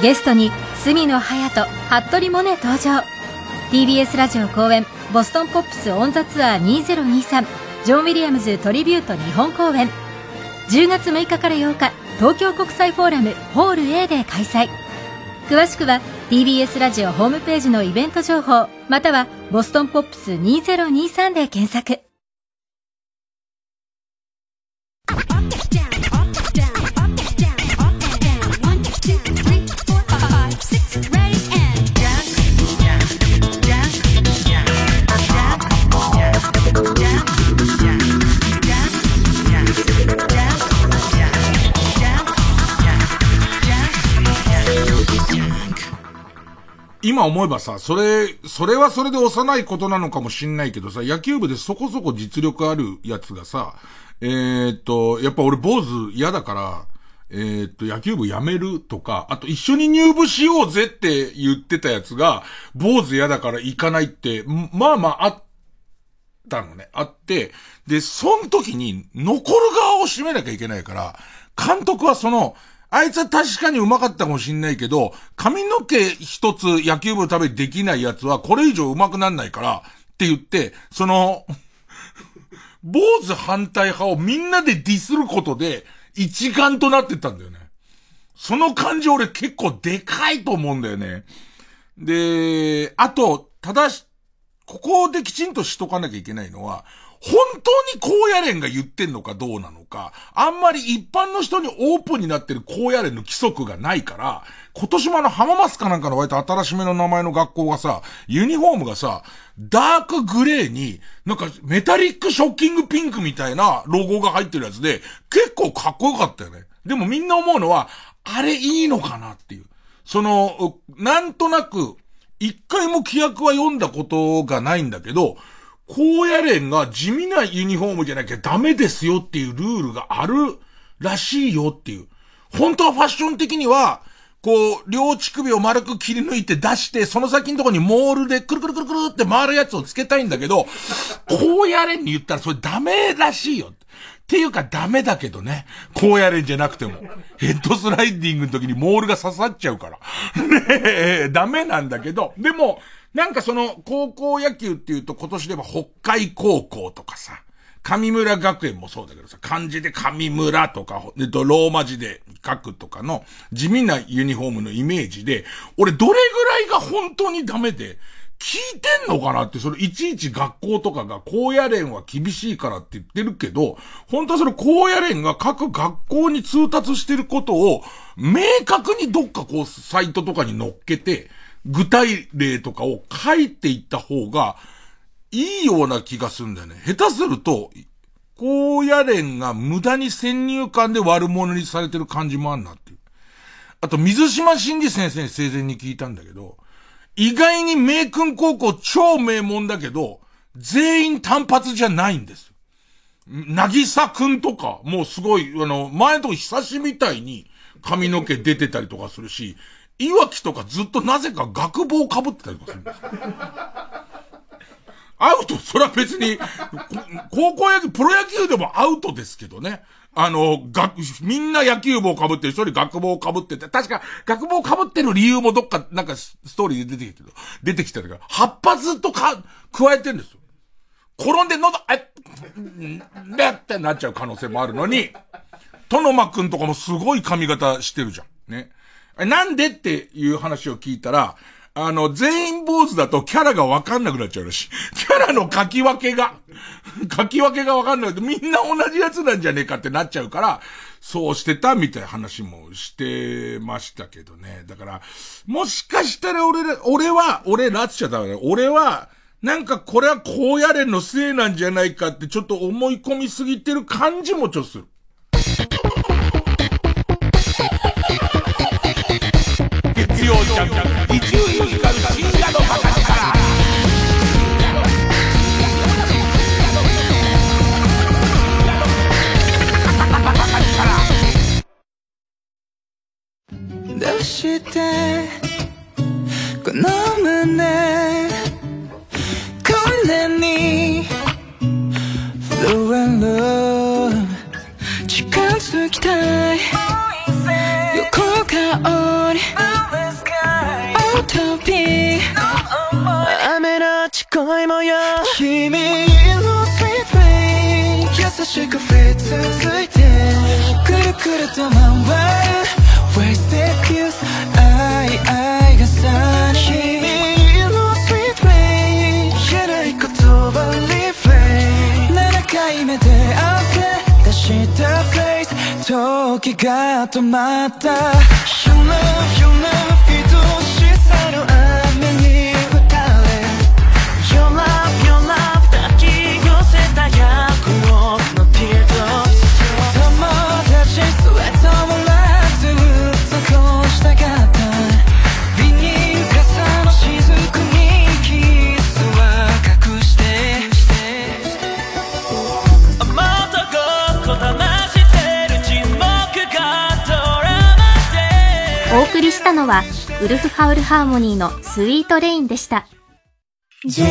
ゲストに角野隼人服部萌音登場。TBS ラジオ公演ボストンポップスオンザツアー2023ジョン・ウィリアムズトリビュート日本公演。10月6日から8日東京国際フォーラムホール A で開催。詳しくは TBS ラジオホームページのイベント情報またはボストンポップス2023で検索。今思えばさ、それ、それはそれで幼いことなのかもしんないけどさ、野球部でそこそこ実力あるやつがさ、えー、っと、やっぱ俺坊主嫌だから、えー、っと、野球部辞めるとか、あと一緒に入部しようぜって言ってたやつが、坊主嫌だから行かないって、まあまああったのね。あって、で、その時に残る側を占めなきゃいけないから、監督はその、あいつは確かに上手かったかもしんないけど、髪の毛一つ野球部のためにできないやつはこれ以上上手くなんないから、って言って、その、坊主反対派をみんなでディスることで一丸となってったんだよね。その感情俺結構でかいと思うんだよね。で、あと、ただし、ここできちんとしとかなきゃいけないのは、本当に高野連が言ってんのかどうなのか、あんまり一般の人にオープンになってる高野連の規則がないから、今年もあの浜松かなんかの割と新しめの名前の学校がさ、ユニフォームがさ、ダークグレーに、なんかメタリックショッキングピンクみたいなロゴが入ってるやつで、結構かっこよかったよね。でもみんな思うのは、あれいいのかなっていう。その、なんとなく、一回も規約は読んだことがないんだけど、高野連が地味なユニフォームじゃなきゃダメですよっていうルールがあるらしいよっていう。本当はファッション的には、こう、両乳首を丸く切り抜いて出して、その先のとこにモールでくるくるくるくるって回るやつをつけたいんだけど、高野連に言ったらそれダメらしいよ。っていうかダメだけどね。高野連じゃなくても。ヘッドスライディングの時にモールが刺さっちゃうから。ねえ、ダメなんだけど、でも、なんかその、高校野球っていうと今年では北海高校とかさ、上村学園もそうだけどさ、漢字で上村とか、えっと、ローマ字で書くとかの地味なユニフォームのイメージで、俺どれぐらいが本当にダメで、聞いてんのかなって、それいちいち学校とかが高野連は厳しいからって言ってるけど、本当はそれ高野連が各学校に通達してることを、明確にどっかこう、サイトとかに乗っけて、具体例とかを書いていった方がいいような気がするんだよね。下手すると、高野連が無駄に先入観で悪者にされてる感じもあんなっていう。あと、水島真司先生に生前に聞いたんだけど、意外に名君高校超名門だけど、全員単発じゃないんです。なぎさくんとか、もうすごい、あの、前のと久しみたいに髪の毛出てたりとかするし、いわきとかずっとなぜか学帽被ってたりとかするんですアウト、それは別に、高校野球、プロ野球でもアウトですけどね。あの、学、みんな野球帽被ってる、一人学帽被ってて、確か、学帽被ってる理由もどっか、なんかストーリーで出てきてる、出てきたから、発発とか、加えてるんですよ。転んで喉、え、ねってなっちゃう可能性もあるのに、トノマくんとかもすごい髪型してるじゃん。ね。なんでっていう話を聞いたら、あの、全員坊主だとキャラがわかんなくなっちゃうらしい。キャラの書き分けが、書き分けがわかんなくて、みんな同じやつなんじゃねえかってなっちゃうから、そうしてたみたいな話もしてましたけどね。だから、もしかしたら俺ら、俺は、俺らっちゃダメだよ。俺は、なんかこれは高野連のせいなんじゃないかってちょっと思い込みすぎてる感じもちょっとする。曜ジャンク伊集院光深夜のバカ力どうしてこの胸こんなに Flow and love 近づきたい恋模様君のスイートウェイ優しく降り続いてくるくると回る。Wasted youth 愛愛がさ君の sweet flame 言えない言葉 refrain 7回目で汗出したフレーズ。時が止まった。You love you love のはウルフハウルハーモニーのスイートレインでした。J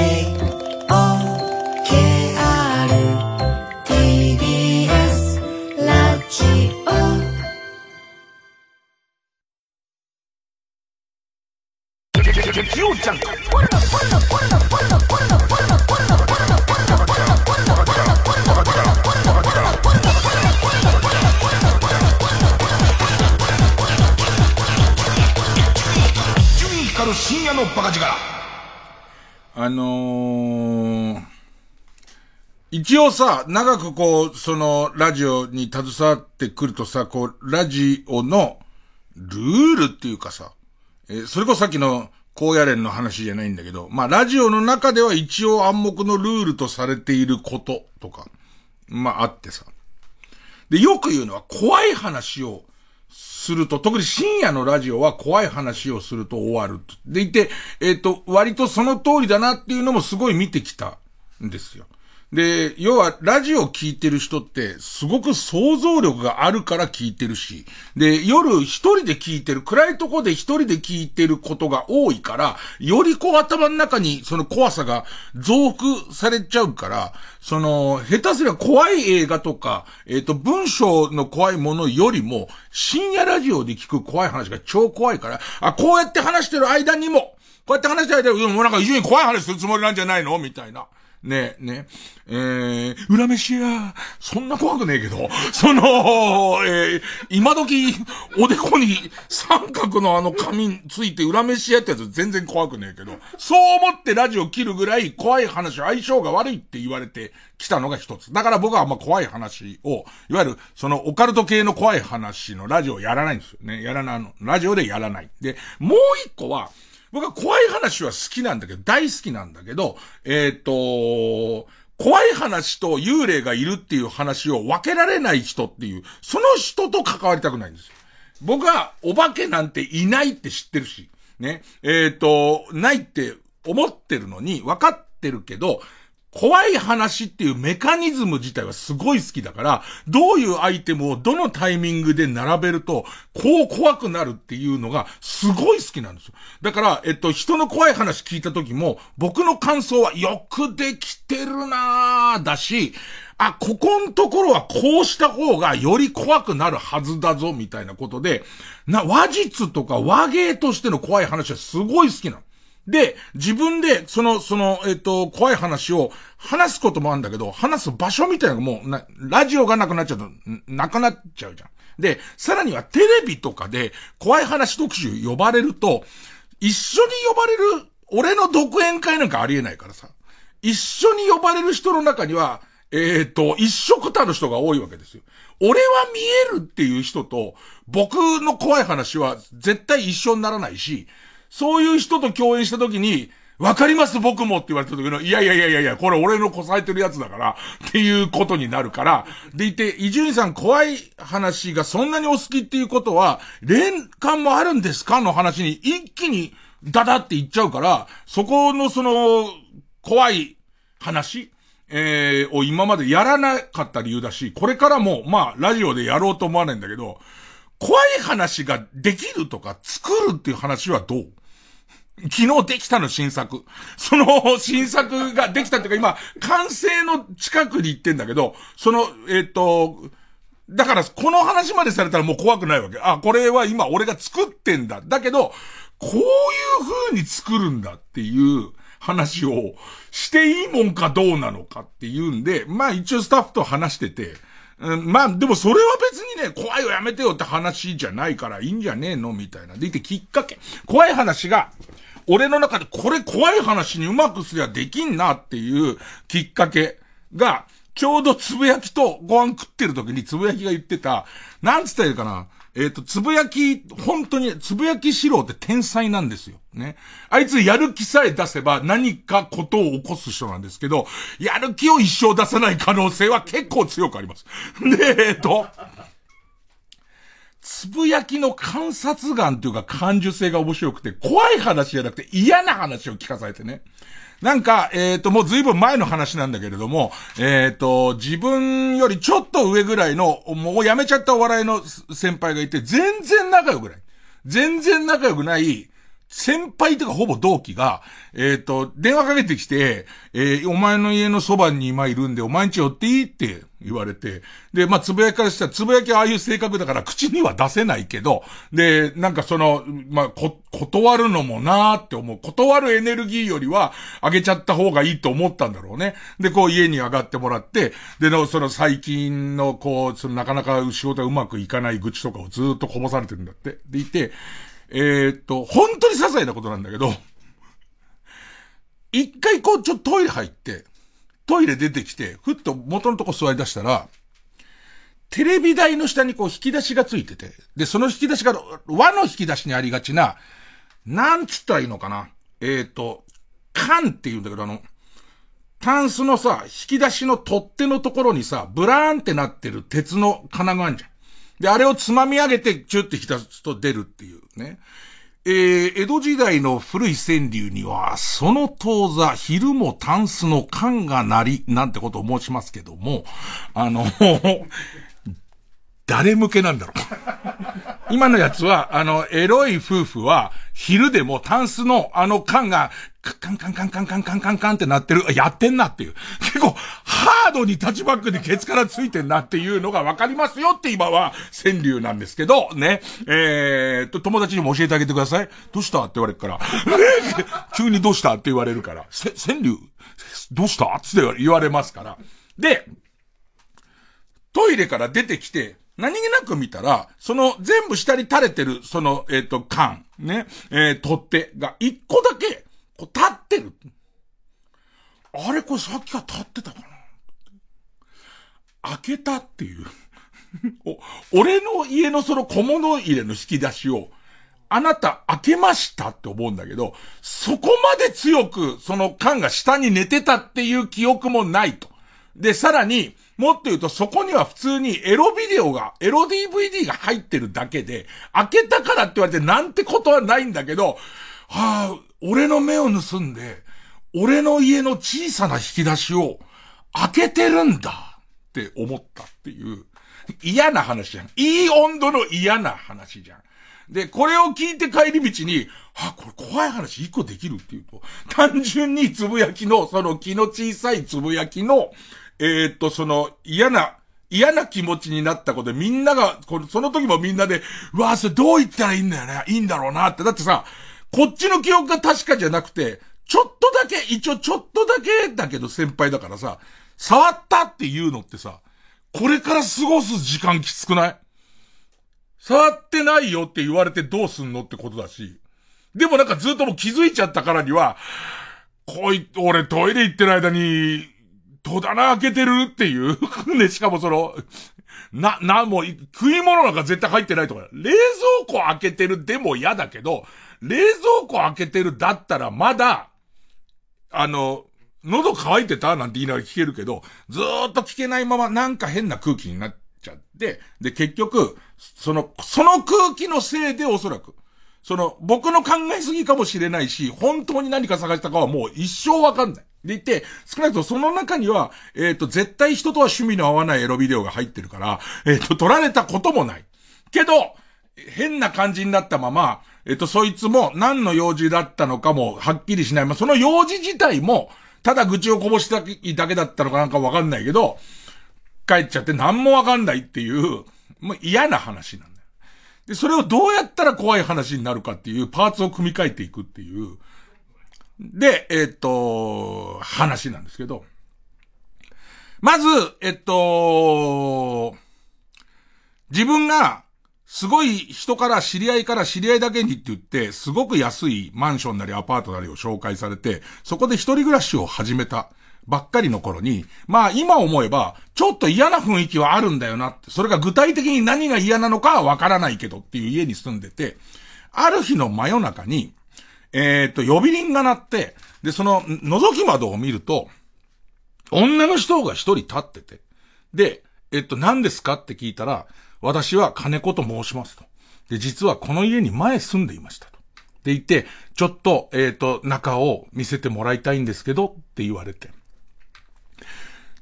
のー、一応さ、長くこう、その、ラジオに携わってくるとさ、こう、ラジオの、ルールっていうかさ、えーそれこそさっきの、高野連の話じゃないんだけど、まあ、ラジオの中では一応暗黙のルールとされていることとか、まあ、あってさ。で、よく言うのは、怖い話をすると、特に深夜のラジオは怖い話をすると終わる。でいて、えっ、と、割とその通りだなっていうのもすごい見てきたんですよ。で、要は、ラジオ聞いてる人って、すごく想像力があるから聞いてるし、で、夜一人で聞いてる、暗いとこで一人で聞いてることが多いから、よりこう頭の中にその怖さが増幅されちゃうから、その、下手すりゃ怖い映画とか、えっ、と、文章の怖いものよりも、深夜ラジオで聞く怖い話が超怖いから、あ、こうやって話してる間にも、こうやって話してる間にも、もうなんか非常に怖い話するつもりなんじゃないの？みたいな。ねえ、ねえ、ー、裏飯屋、そんな怖くねえけど、その、えー、今時、おでこに三角のあの紙ついて裏飯屋ってやつ全然怖くねえけど、そう思ってラジオ切るぐらい怖い話、相性が悪いって言われてきたのが一つ。だから僕はあんま怖い話を、いわゆる、そのオカルト系の怖い話のラジオをやらないんですよね。やらない、の、ラジオでやらない。で、もう一個は、僕は怖い話は好きなんだけど、大好きなんだけど、えっ、と、怖い話と幽霊がいるっていう話を分けられない人っていう、その人と関わりたくないんですよ。僕はお化けなんていないって知ってるし、ね。えっ、と、ないって思ってるのに、分かってるけど、怖い話っていうメカニズム自体はすごい好きだから、どういうアイテムをどのタイミングで並べると、こう怖くなるっていうのがすごい好きなんですよ。だから、えっと、人の怖い話聞いた時も、僕の感想はよくできてるなぁ、だし、あ、ここのところはこうした方がより怖くなるはずだぞ、みたいなことで、な、話術とか話芸としての怖い話はすごい好きなの。で、自分で、その、その、えっ、と、怖い話を話すこともあるんだけど、話す場所みたいなのがもう、な、ラジオがなくなっちゃうと、なくなっちゃうじゃん。で、さらにはテレビとかで怖い話特集呼ばれると、一緒に呼ばれる、俺の独演会なんかありえないからさ。一緒に呼ばれる人の中には、えっ、と、一色たる人が多いわけですよ。俺は見えるっていう人と、僕の怖い話は絶対一緒にならないし、そういう人と共演した時に、わかります僕もって言われた時の、いやいやいやいやいや、これ俺のこさえてるやつだから、っていうことになるから、でいて、伊集院さん怖い話がそんなにお好きっていうことは、連関もあるんですかの話に一気にダダって言っちゃうから、そこのその、怖い話えー、を今までやらなかった理由だし、これからも、まあ、ラジオでやろうと思わないんだけど、怖い話ができるとか作るっていう話はどう？昨日できたの新作。その新作ができたっていうか今、完成の近くに行ってんだけど、その、えっ、と、だからこの話までされたらもう怖くないわけ。あ、これは今俺が作ってんだ。だけど、こういう風に作るんだっていう話をしていいもんかどうなのかっていうんで、まあ一応スタッフと話してて、うん、まあ、でもそれは別にね、怖いよやめてよって話じゃないからいいんじゃねえの？みたいな。でいてきっかけ。怖い話が、俺の中でこれ怖い話にうまくすりゃできんなっていうきっかけが、ちょうどつぶやきとご飯食ってる時につぶやきが言ってた、なんつったらいいかな？えっ、ー、と、つぶやき、本当に、つぶやき四郎って天才なんですよ。ね。あいつやる気さえ出せば何かことを起こす人なんですけど、やる気を一生出さない可能性は結構強くあります。で、えっ、ー、と、つぶやきの観察眼というか感受性が面白くて、怖い話じゃなくて嫌な話を聞かされてね。なんか、えっ、ー、と、もう随分前の話なんだけれども、えっ、ー、と、自分よりちょっと上ぐらいの、もう辞めちゃったお笑いの先輩がいて、全然仲良くない。全然仲良くない、先輩とかほぼ同期が、えっ、ー、と、電話かけてきて、えー、お前の家のそばに今いるんで、お前んち寄っていい？って言われて、で、まあ、つぶやきからしたら、つぶやきはああいう性格だから口には出せないけど、で、なんかその、まあ、こ、断るのもなーって思う。断るエネルギーよりは、あげちゃった方がいいと思ったんだろうね。で、こう家に上がってもらって、で、の、その最近の、こう、そのなかなか仕事がうまくいかない愚痴とかをずっとこぼされてるんだって。でいて、えー、っと、本当に些細なことなんだけど、一回こう、ちょっとトイレ入って、トイレ出てきて、ふっと元のとこ座り出したら、テレビ台の下にこう引き出しがついてて、で、その引き出しが和の引き出しにありがちな、なんつったらいいのかな。えっ、ー、と、缶って言うんだけど、あの、タンスのさ、引き出しの取っ手のところにさ、ブラーンってなってる鉄の金があるじゃん。で、あれをつまみ上げて、チュって引き出すと出るっていうね。えー、江戸時代の古い川柳には、その当座、昼もタンスの缶がなり、なんてことを申しますけども、あの、誰向けなんだろう。今のやつは、あの、エロい夫婦は、昼でもタンスのあの缶が、カンカンカンカンカンカンカンカンってなってる、やってんなっていう。結構、ハードにタッチバックでケツからついてんなっていうのがわかりますよって今は川柳なんですけど、ね。えーと、友達にも教えてあげてください。どうした？って言われるから。急にどうした？って言われるから。せ、川柳？どうした？って言われますから。で、トイレから出てきて、何気なく見たら、その全部下に垂れてる、その、えっ、ー、と、缶、ね、えー、取っ手が一個だけ、こう立ってる。あれこれさっきは立ってたかな開けたっていう。俺の家のその小物入れの引き出しを、あなた開けましたって思うんだけど、そこまで強くその缶が下に寝てたっていう記憶もないと。で、さらに、もっと言うとそこには普通にエロビデオが、エロ DVD が入ってるだけで、開けたからって言われてなんてことはないんだけど、はあ、俺の目を盗んで、俺の家の小さな引き出しを開けてるんだって思ったっていう、嫌な話じゃん。いい温度の嫌な話じゃん。で、これを聞いて帰り道に、あ、これ怖い話一個できるっていうと、単純につぶやきの、その気の小さいつぶやきの、えー、っと、その、嫌な、嫌な気持ちになったことで、みんなが、この、その時もみんなで、うわそれどう言ったらいいんだよね、いいんだろうなって。だってさ、こっちの記憶が確かじゃなくて、ちょっとだけ、一応ちょっとだけだけど先輩だからさ、触ったっていうのってさ、これから過ごす時間きつくない？触ってないよって言われてどうすんのってことだし。でもなんかずっともう気づいちゃったからには、こい、俺トイレ行ってる間に、戸棚開けてるっていう。ね、しかもその、な、な、もう、食い物なんか絶対入ってないとか、冷蔵庫開けてるでも嫌だけど、冷蔵庫開けてるだったらまだ、あの、喉乾いてたなんて言いながら聞けるけど、ずーっと聞けないままなんか変な空気になっちゃって、で、結局、その、その空気のせいでおそらく、その、僕の考えすぎかもしれないし、本当に何か探したかはもう一生わかんない。でいて、少なくともその中には、えっ、ー、と、絶対人とは趣味の合わないエロビデオが入ってるから、えっ、ー、と、撮られたこともない。けど、変な感じになったまま、えっ、ー、と、そいつも何の用事だったのかもはっきりしない。まあ、その用事自体も、ただ愚痴をこぼしただけだったのかなんかわかんないけど、帰っちゃって何もわかんないっていう、もう嫌な話なんだよ。で、それをどうやったら怖い話になるかっていうパーツを組み替えていくっていう、で、えっ、と、話なんですけど、まず、えっと、自分が、すごい人から知り合いから知り合いだけにって言って、すごく安いマンションなりアパートなりを紹介されて、そこで一人暮らしを始めたばっかりの頃に、まあ今思えば、ちょっと嫌な雰囲気はあるんだよなって、それが具体的に何が嫌なのかはわからないけどっていう家に住んでて、ある日の真夜中に、えっ、と、呼び鈴が鳴って、で、その、覗き窓を見ると、女の人が一人立ってて、で、えっと、何ですかって聞いたら、私は金子と申しますと。で、実はこの家に前住んでいましたと。で言って、ちょっと、えっ、ー、と、中を見せてもらいたいんですけど、って言われて。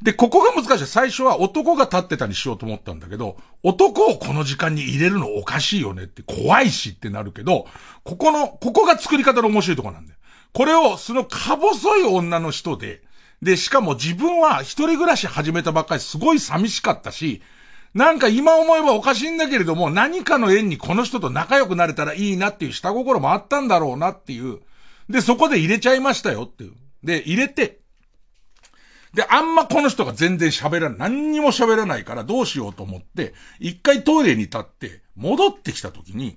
で、ここが難しい。最初は男が立ってたりしようと思ったんだけど、男をこの時間に入れるのおかしいよねって怖いしってなるけど、ここの、ここが作り方の面白いとこなんだよ。これを、そのか細い女の人で、で、しかも自分は一人暮らし始めたばっかりすごい寂しかったし、なんか今思えばおかしいんだけれども、何かの縁にこの人と仲良くなれたらいいなっていう下心もあったんだろうなっていう。で、そこで入れちゃいましたよっていう。で、入れて、で、あんまこの人が全然喋らない。何にも喋らないからどうしようと思って、一回トイレに立って戻ってきた時に、引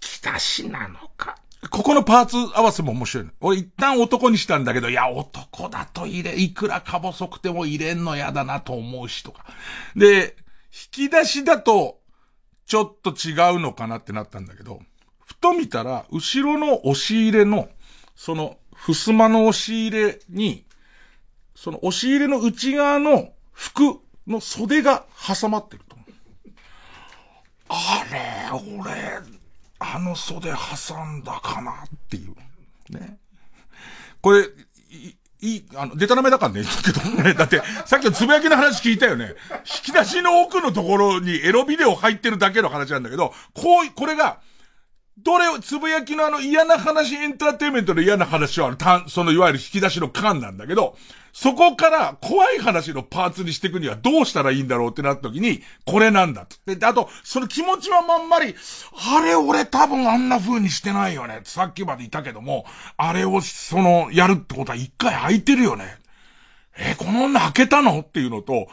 き出しなのか？ここのパーツ合わせも面白いの。俺一旦男にしたんだけど、いや、男だと入れ、いくらか細くても入れんの嫌だなと思うしとか。で、引き出しだと、ちょっと違うのかなってなったんだけど、ふと見たら、後ろの押し入れの、その、襖の押し入れに、その押し入れの内側の服の袖が挟まってると。あれ、俺、あの袖挟んだかなっていう。ね。これ、い、い、あの、デタラメだからね、言けどね。だって、さっきのつぶやきの話聞いたよね。引き出しの奥のところにエロビデオ入ってるだけの話なんだけど、こう、これが、どれを、つぶやきのあの嫌な話、エンターテイメントの嫌な話は、たそのいわゆる引き出しの缶なんだけど、そこから怖い話のパーツにしていくにはどうしたらいいんだろうってなった時に、これなんだと。で、あと、その気持ちはまんまり、あれ俺多分あんな風にしてないよね。さっきまでいたけども、あれをその、やるってことは一回開いてるよね。えこの女開けたの？っていうのと、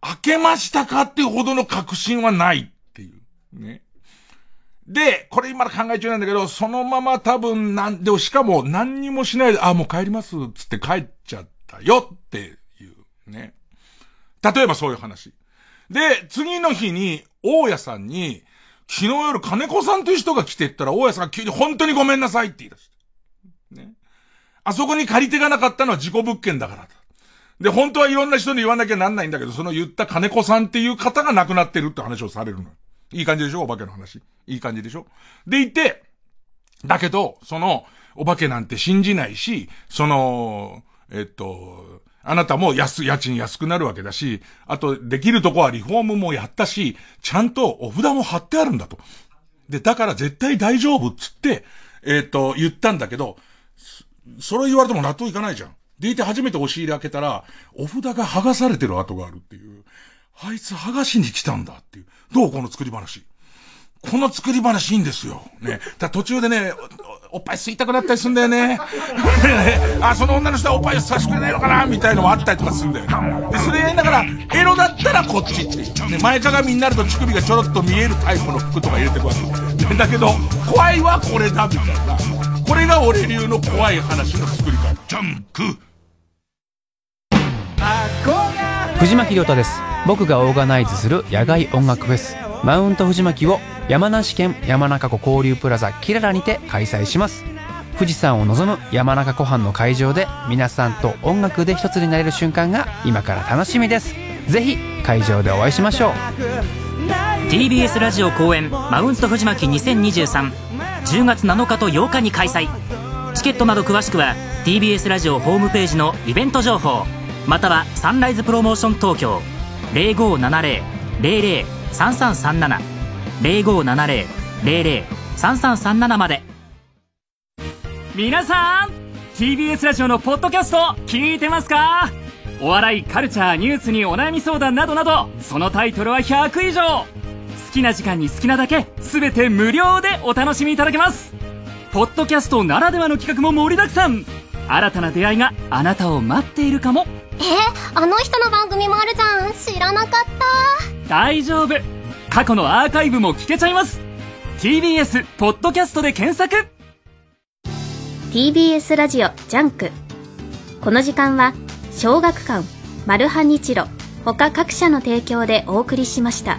開けましたか？っていうほどの確信はないっていう。ね。で、これ今考え中なんだけど、そのまま多分なんで、しかも何にもしないで、あ、もう帰ります、つって帰っちゃったよっていうね。例えばそういう話。で、次の日に、大家さんに、昨日夜金子さんという人が来てったら、大家さんが急に本当にごめんなさいって言い出して。ね。あそこに借り手がなかったのは事故物件だからだ。で、本当はいろんな人に言わなきゃなんないんだけど、その言った金子さんっていう方が亡くなってるって話をされるの。いい感じでしょ？お化けの話。いい感じでしょ？でいて、だけど、その、お化けなんて信じないし、その、えっと、あなたも安、家賃安くなるわけだし、あと、できるとこはリフォームもやったし、ちゃんとお札も貼ってあるんだと。で、だから絶対大丈夫っつって、えっと、言ったんだけど、それ言われても納得いかないじゃん。でいて初めて押し入れ開けたら、お札が剥がされてる跡があるっていう。あいつ剥がしに来たんだっていう。どうこの作り話。この作り話いいんですよ。ね。だ途中でねお、おっぱい吸いたくなったりすんだよね。あ、その女の人はおっぱいさしてくれないのかな？みたいのもあったりとかするんだよね。で、それやりながら、エロだったらこっちっていう。ね、前かがみになると乳首がちょろっと見えるタイプの服とか入れてくわけ。だけど、怖いはこれだ、みたいな。これが俺流の怖い話の作り方。ジャンク。藤巻亮太です。僕がオーガナイズする野外音楽フェス。マウント藤巻を山梨県山中湖交流プラザキララにて開催します。富士山を望む山中湖畔の会場で皆さんと音楽で一つになれる瞬間が今から楽しみです。ぜひ会場でお会いしましょう。TBS ラジオ公演マウント藤巻20230月7日と8日に開催。チケットなど詳しくは TBS ラジオホームページのイベント情報。またはサンライズプロモーション東京。0570-00-3337 0570-00-3337まで。皆さん TBS ラジオのポッドキャスト聞いてますか？お笑いカルチャーニュースにお悩み相談などなどそのタイトルは100以上。好きな時間に好きなだけ全て無料でお楽しみいただけます。ポッドキャストならではの企画も盛りだくさん。新たな出会いがあなたを待っているかも。えあの人の番組もあるじゃん。知らなかった。大丈夫。過去のアーカイブも聞けちゃいます。TBS ポッドキャストで検索。TBS ラジオジャンク。この時間は小学館マルハニチロ他各社の提供でお送りしました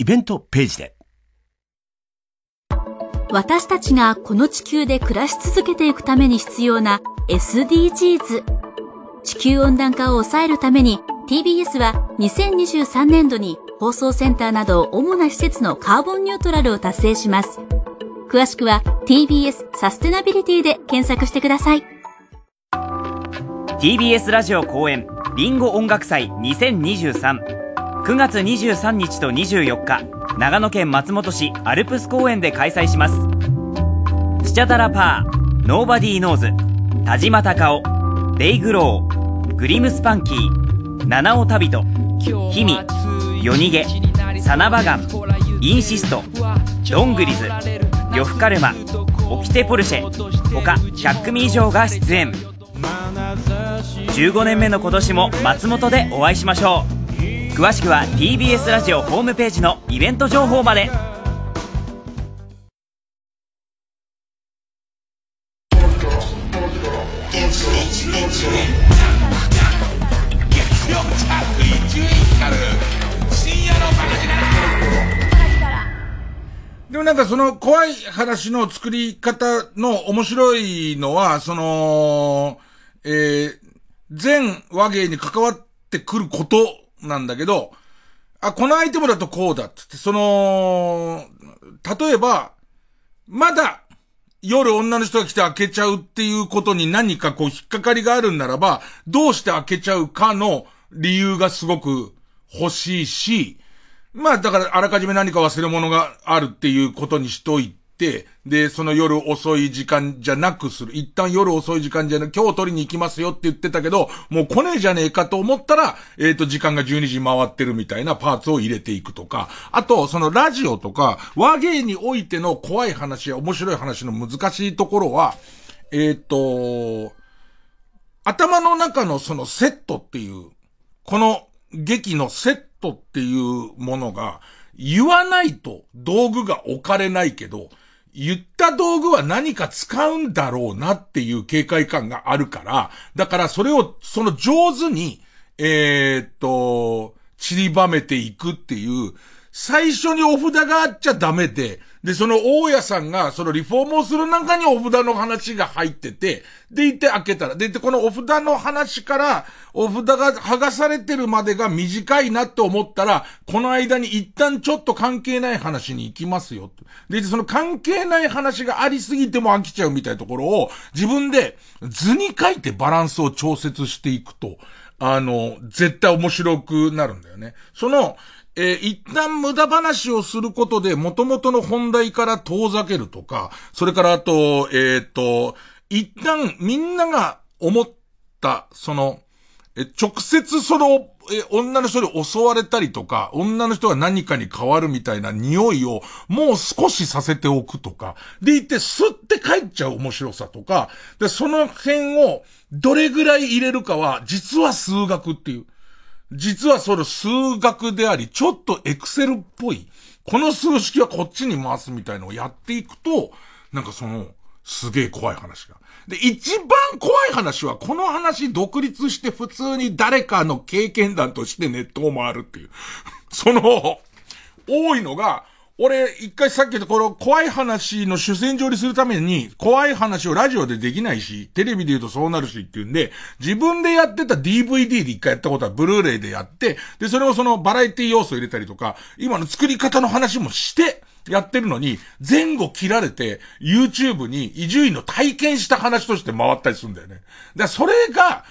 イベントページで。私たちがこの地球で暮らし続けていくために必要な SDGs。地球温暖化を抑えるために TBS は2023年度に放送センターなど主な施設のカーボンニュートラルを達成します。詳しくは TBS サステナビリティで検索してください。TBS ラジオ公演リンゴ音楽祭9月23日と24日長野県松本市アルプス公園で開催します。スチャダラパーノーバディーノーズ田島隆夫デイグローグリムスパンキー七尾旅人ヒミ夜逃げサナバガンインシストドングリズ呂布カルマオキテポルシェ他100組以上が出演。15年目の今年も松本でお会いしましょう。詳しくは TBS ラジオホームページのイベント情報まで。でもなんかその怖い話の作り方の面白いのは、その、えー、全和芸に関わってくることなんだけど、あ、このアイテムだとこうだっつって、その、例えば、まだ、夜女の人が来て開けちゃうっていうことに何かこう引っかかりがあるんならば、どうして開けちゃうかの理由がすごく欲しいし、まあだからあらかじめ何か忘れ物があるっていうことにしといて、で、その夜遅い時間じゃなくする。一旦夜遅い時間じゃなく、今日取りに行きますよって言ってたけど、もう来ねえじゃねえかと思ったら、えっ、と、時間が12時回ってるみたいなパーツを入れていくとか、あと、そのラジオとか、和芸においての怖い話や面白い話の難しいところは、えっ、と、頭の中のそのセットっていう、この劇のセットっていうものが、言わないと道具が置かれないけど、言った道具は何か使うんだろうなっていう警戒感があるから、だからそれを、その上手に、えー、っと、散りばめていくっていう、最初にお札があっちゃダメで、で、その大家さんが、そのリフォームをする中にお札の話が入ってて、で、いて開けたら、で、で、このお札の話から、お札が剥がされてるまでが短いなって思ったら、この間に一旦ちょっと関係ない話に行きますよ。で、その関係ない話がありすぎても飽きちゃうみたいなところを、自分で図に書いてバランスを調節していくと、あの、絶対面白くなるんだよね。その、えー一旦無駄話をすることで元々の本題から遠ざけるとか、それからあと、えっ、と、一旦みんなが思った、その、え、直接その、え、女の人に襲われたりとか、女の人が何かに変わるみたいな匂いをもう少しさせておくとか、でいて吸って帰っちゃう面白さとか、で、その辺をどれぐらい入れるかは、実は数学っていう。実はその数学であり、ちょっとエクセルっぽい、この数式はこっちに回すみたいのをやっていくと、なんかその、すげえ怖い話が。で、一番怖い話は、この話独立して普通に誰かの経験談としてネットを回るっていう。その、多いのが、俺、一回さっき言ったこの怖い話の主戦場にするために、怖い話をラジオでできないし、テレビで言うとそうなるしっていうんで、自分でやってた DVD で一回やったことはブルーレイでやって、で、それをそのバラエティ要素入れたりとか、今の作り方の話もして、やってるのに、前後切られて、YouTube に伊集院の体験した話として回ったりするんだよね。だそれが、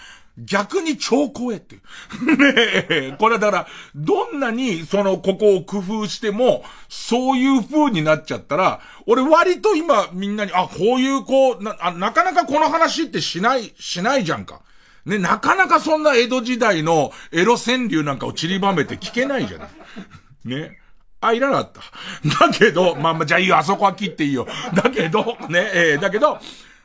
逆に超怖えって。ねえ、これだから、どんなにその、ここを工夫しても、そういう風になっちゃったら、俺割と今みんなに、あ、こういうこう、な、なかなかこの話ってしない、しないじゃんか。ね、なかなかそんな江戸時代のエロ川柳なんかを散りばめて聞けないじゃない。ね。あ、いらなかった。だけど、まあまあ、じゃあいいよ、あそこは切っていいよ。だけど、ね、えー、だけど、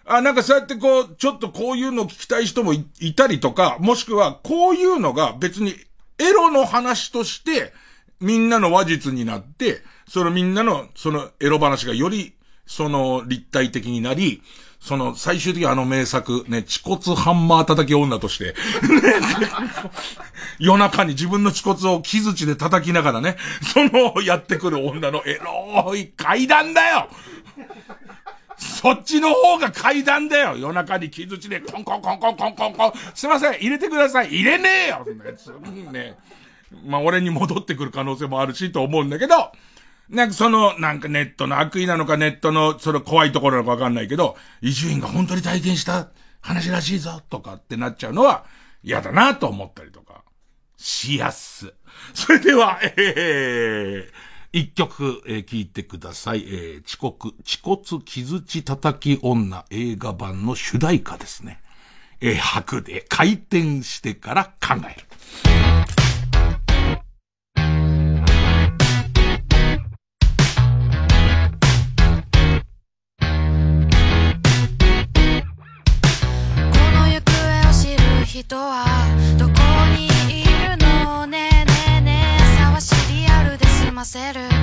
あ、なんかそうやってこう、ちょっとこういうの聞きたい人もいたりとか、もしくはこういうのが別にエロの話として、みんなの話術になって、そのみんなのそのエロ話がより、その立体的になり、その最終的にあの名作、ね、恥骨ハンマー叩き女として、夜中に自分の恥骨を木槌で叩きながらね、そのやってくる女のエロい階段だよそっちの方が階段だよ。夜中に木槌でコンコンコンコンコンコンコン。すいません、入れてください。入れねえよね。まあ俺に戻ってくる可能性もあるしと思うんだけど、なんかその、なんかネットの悪意なのかネットのその怖いところなのかわかんないけど、伊集院が本当に体験した？話らしいぞとかってなっちゃうのは嫌だなと思ったりとか、しやす。それでは、えー、一曲、えー、聞いてください。えー、遅刻、遅骨傷地叩き女映画版の主題歌ですね。えー、白で回転してから考える。人はどこにせる。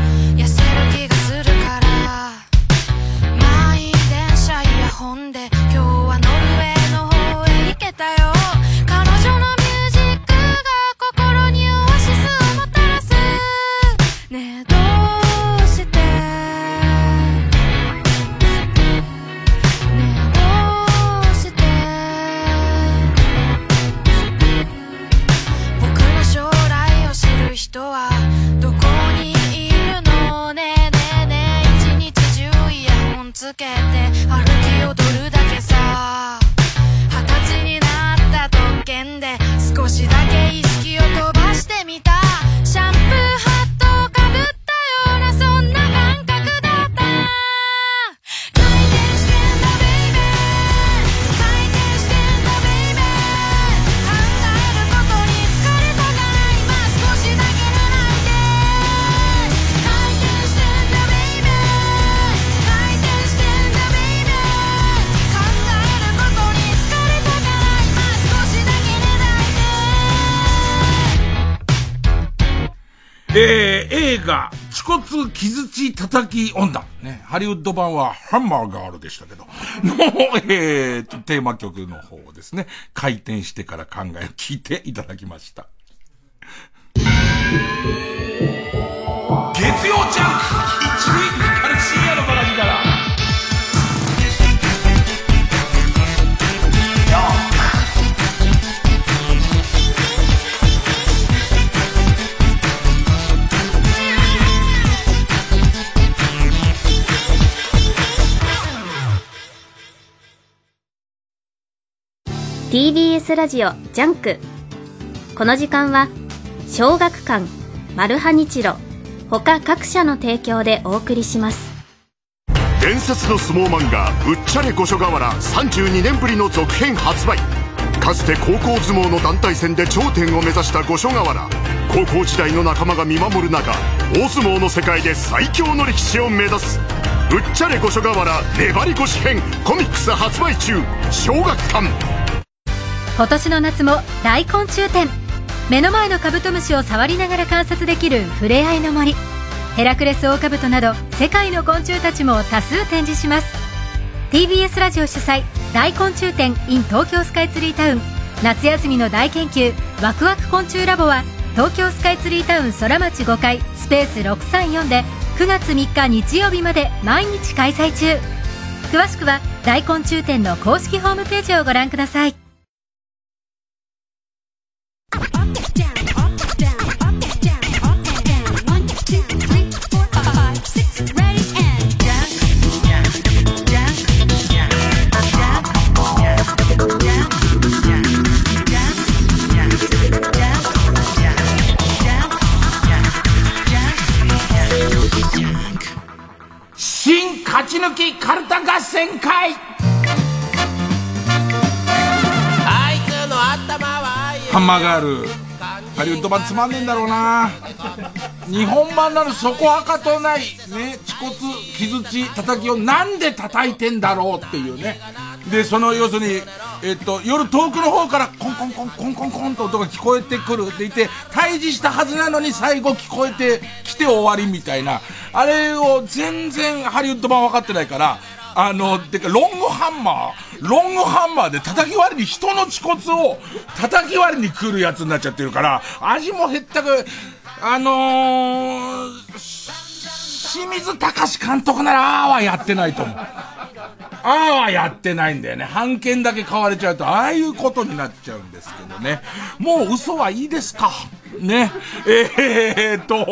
恥骨傷地叩き女。ね、ハリウッド版はハンマーガールでしたけど、の、えーと、テーマ曲の方をですね、回転してから考えを聞いていただきました。月曜ジャンク TBS ラジオジャンク。この時間は小学館マルハニチロ他各社の提供でお送りします。伝説の相撲漫画「うっちゃれ五所川原」32年ぶりの続編発売。かつて高校相撲の団体戦で頂点を目指した五所川原高校時代の仲間が見守る中大相撲の世界で最強の力士を目指す「うっちゃれ五所川原粘り腰編」コミックス発売中。小学館。今年の夏も大昆虫展。目の前のカブトムシを触りながら観察できるふれあいの森。ヘラクレスオオカブトなど世界の昆虫たちも多数展示します。TBS ラジオ主催大昆虫展 in 東京スカイツリータウン。夏休みの大研究ワクワク昆虫ラボは東京スカイツリータウン空町5階スペース634で9月3日日曜日まで毎日開催中。詳しくは大昆虫展の公式ホームページをご覧ください。勝ち抜きカルタ合戦会。あいつの頭はハンマーガールハリウッド版つまんねえんだろうな。日本版なのそこはかとない。ね恥骨傷血叩きをなんで叩いてんだろうっていうね。でその要するにえっと夜遠くの方からコンコンコンコンコンコンと音が聞こえてくるって言って退治したはずなのに最後聞こえてきて終わりみたいなあれを全然ハリウッド版分かってないからあの、てか、ロングハンマー、ロングハンマーで叩き割りに人の恥骨を叩き割りに来るやつになっちゃってるから、味もへったく、あのー、清水隆監督なら、ああはやってないと思う。ああはやってないんだよね。判件だけ買われちゃうと、ああいうことになっちゃうんですけどね。もう嘘はいいですか？ね。えー、っと、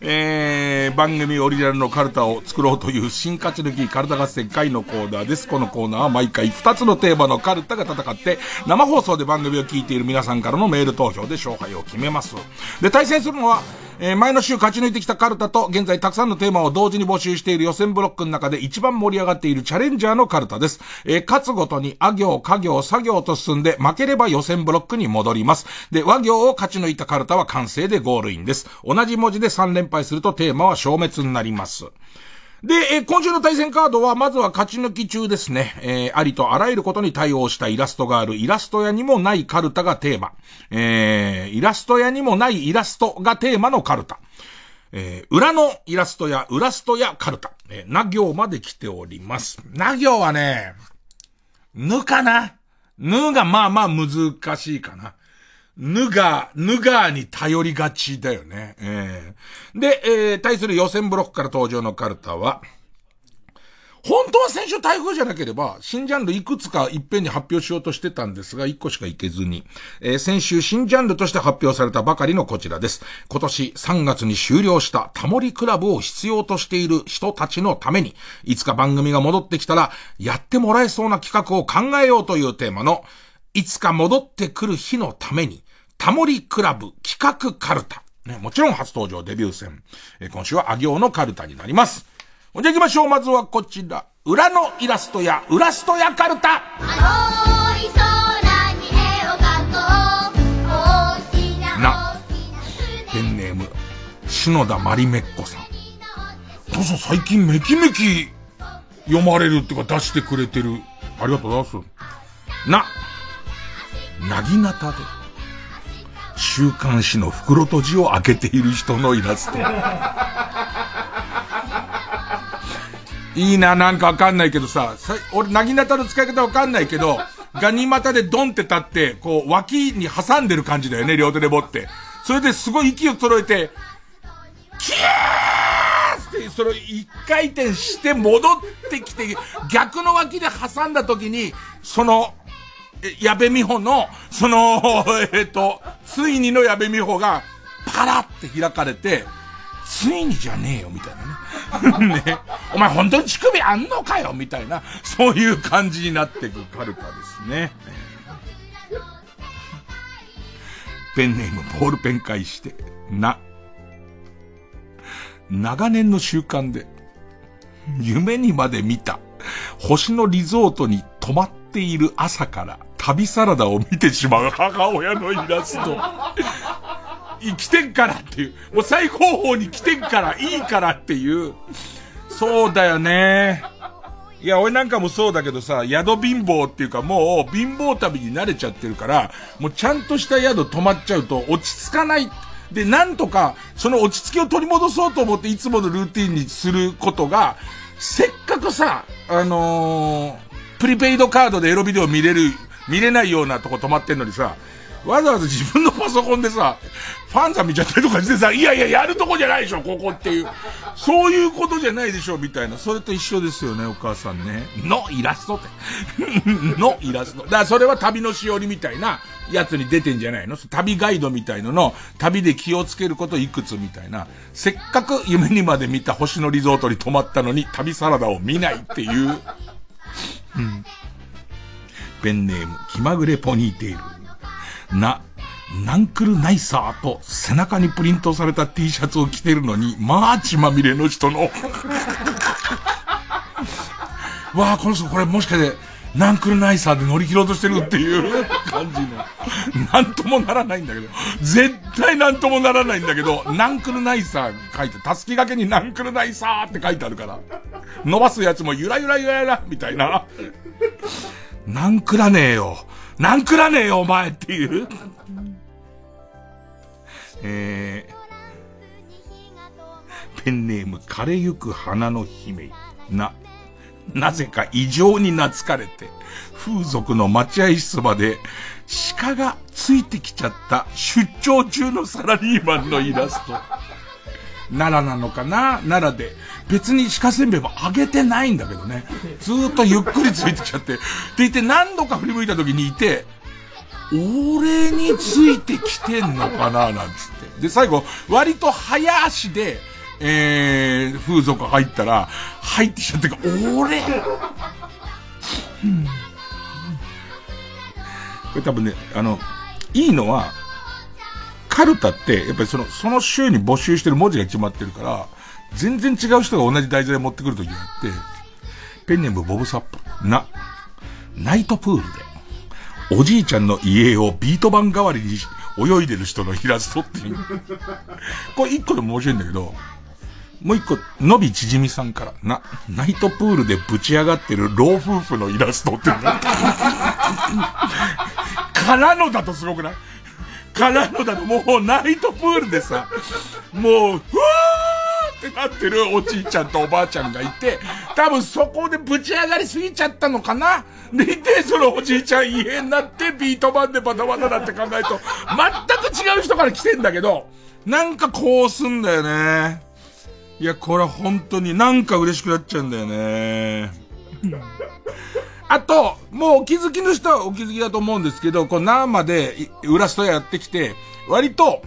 えー、番組オリジナルのカルタを作ろうという新勝ち抜きカルタ合戦会のコーナーです。このコーナーは毎回2つのテーマのカルタが戦って、生放送で番組を聞いている皆さんからのメール投票で勝敗を決めます。で、対戦するのは、えー、前の週勝ち抜いてきたカルタと、現在たくさんのテーマを同時に募集している予選ブロックの中で一番盛り上がっているチャレンジャーのカルタです。えー、勝つごとに、あ行、家行、作業と進んで、負ければ予選ブロックに戻ります。で、和行を勝ち抜いたカルタは完成でゴールインです。同じ文字で3連敗するとテーマは消滅になります。で、え、今週の対戦カードは、まずは勝ち抜き中ですね。えー、ありとあらゆることに対応したイラストがある、イラスト屋にもないカルタがテーマ。えー、イラスト屋にもないイラストがテーマのカルタ。えー、裏のイラストや、ウラストやカルタ。えー、な行まで来ております。な行はね、ぬかなぬがまあまあ難しいかな。ぬが、ぬがに頼りがちだよね。えー、で、えー、対する予選ブロックから登場のカルタは、本当は先週台風じゃなければ、新ジャンルいくつかいっぺんに発表しようとしてたんですが、1個しかいけずに、えー、先週新ジャンルとして発表されたばかりのこちらです。今年3月に終了したタモリクラブを必要としている人たちのために、いつか番組が戻ってきたら、やってもらえそうな企画を考えようというテーマの、いつか戻ってくる日のために、タモリクラブ企画カルタ。ね、もちろん初登場デビュー戦。えー、今週はあ行のカルタになります。じゃあ行きましょう。まずはこちら。裏のイラストや、ウラストやカルタ。な、ペンネーム、篠田まりめっこさん。どうぞ最近めきめき読まれるっていうか出してくれてる。ありがとうございます。な、なぎなたで、週刊誌の袋閉じを開けている人のイラスト。いいな、なんかわかんないけどさ、さ俺、なぎなたの使い方わかんないけど、ガニ股でドンって立って、こう、脇に挟んでる感じだよね、両手で持って。それですごい息を揃えて、キャーって、それを一回転して戻ってきて、逆の脇で挟んだ時に、その、矢部美穂の、その、えっ、と、ついにの矢部美穂が、パラって開かれて、ついにじゃねえよ、みたいなね。ね。お前本当に乳首あんのかよみたいな、そういう感じになってくカルタですね。ペンネームボールペン返して、な。長年の習慣で、夢にまで見た、星のリゾートに泊まっている朝から旅サラダを見てしまう母親のイラスト。来てんからっていう。もう最高峰に来てんから、いいからっていう。そうだよね。いや、俺なんかもそうだけどさ、宿貧乏っていうかもう貧乏旅に慣れちゃってるから、もうちゃんとした宿泊まっちゃうと落ち着かない。で、なんとか、その落ち着きを取り戻そうと思っていつものルーティンにすることが、せっかくさ、あのー、プリペイドカードでエロビデオ見れる、見れないようなとこ止まってんのにさ、わざわざ自分のパソコンでさ、ファンザ見ちゃったりとかしてさ、いやいや、やるとこじゃないでしょ、ここっていう。そういうことじゃないでしょ、みたいな。それと一緒ですよね、お母さんね。のイラストって。のイラスト。だからそれは旅のしおりみたいなやつに出てんじゃないの？旅ガイドみたいのの、旅で気をつけることいくつみたいな。せっかく夢にまで見た星野リゾートに泊まったのに、旅サラダを見ないっていう。うん。ペンネーム、気まぐれポニーテール。な、ナンクルナイサーと背中にプリントされた T シャツを着てるのに、まあ血まみれの人の わあ、この人これもしかして、ナンクルナイサーで乗り切ろうとしてるっていう感じの。なんともならないんだけど。絶対なんともならないんだけど、ナンクルナイサー書いて、たすき掛けにナンクルナイサーって書いてあるから。伸ばすやつもゆらゆらゆらゆら、みたいな。なんくらねえよ。なんくらねえよ、お前っていう。えー、ペンネーム、枯れゆく花の姫。な、なぜか異常に懐かれて、風俗の待合室まで鹿がついてきちゃった出張中のサラリーマンのイラスト。奈良なのかな？奈良で。別に鹿せんべいもあげてないんだけどね。ずーっとゆっくりついてきちゃって。って言って何度か振り向いた時にいて、俺についてきてんのかな？なんつって。で、最後、割と早足で、えー、風俗入ったら、入ってきちゃってか、俺、これ多分ね、あの、いいのは、カルタって、やっぱりその、その週に募集してる文字が決まってるから、全然違う人が同じ題材持ってくるときがあって、ペンネームボブサップ、な、ナイトプールで、おじいちゃんの家をビート板代わりに泳いでる人のイラストっていう。これ一個でも面白いんだけど、もう一個、のびちじみさんから、な、ナイトプールでぶち上がってる老夫婦のイラストっていうの。からのだとすごくない？からのだともうナイトプールでさ、もう、ふわーってなってるおじいちゃんとおばあちゃんがいて、多分そこでぶち上がりすぎちゃったのかな？でいて、そのおじいちゃん家になってビート板でバタバタだって考えると、全く違う人から来てんだけど、なんかこうすんだよね。いや、これ本当になんか嬉しくなっちゃうんだよね。あと、もうお気づきの人はお気づきだと思うんですけど、こう生でウラストやってきて、割と、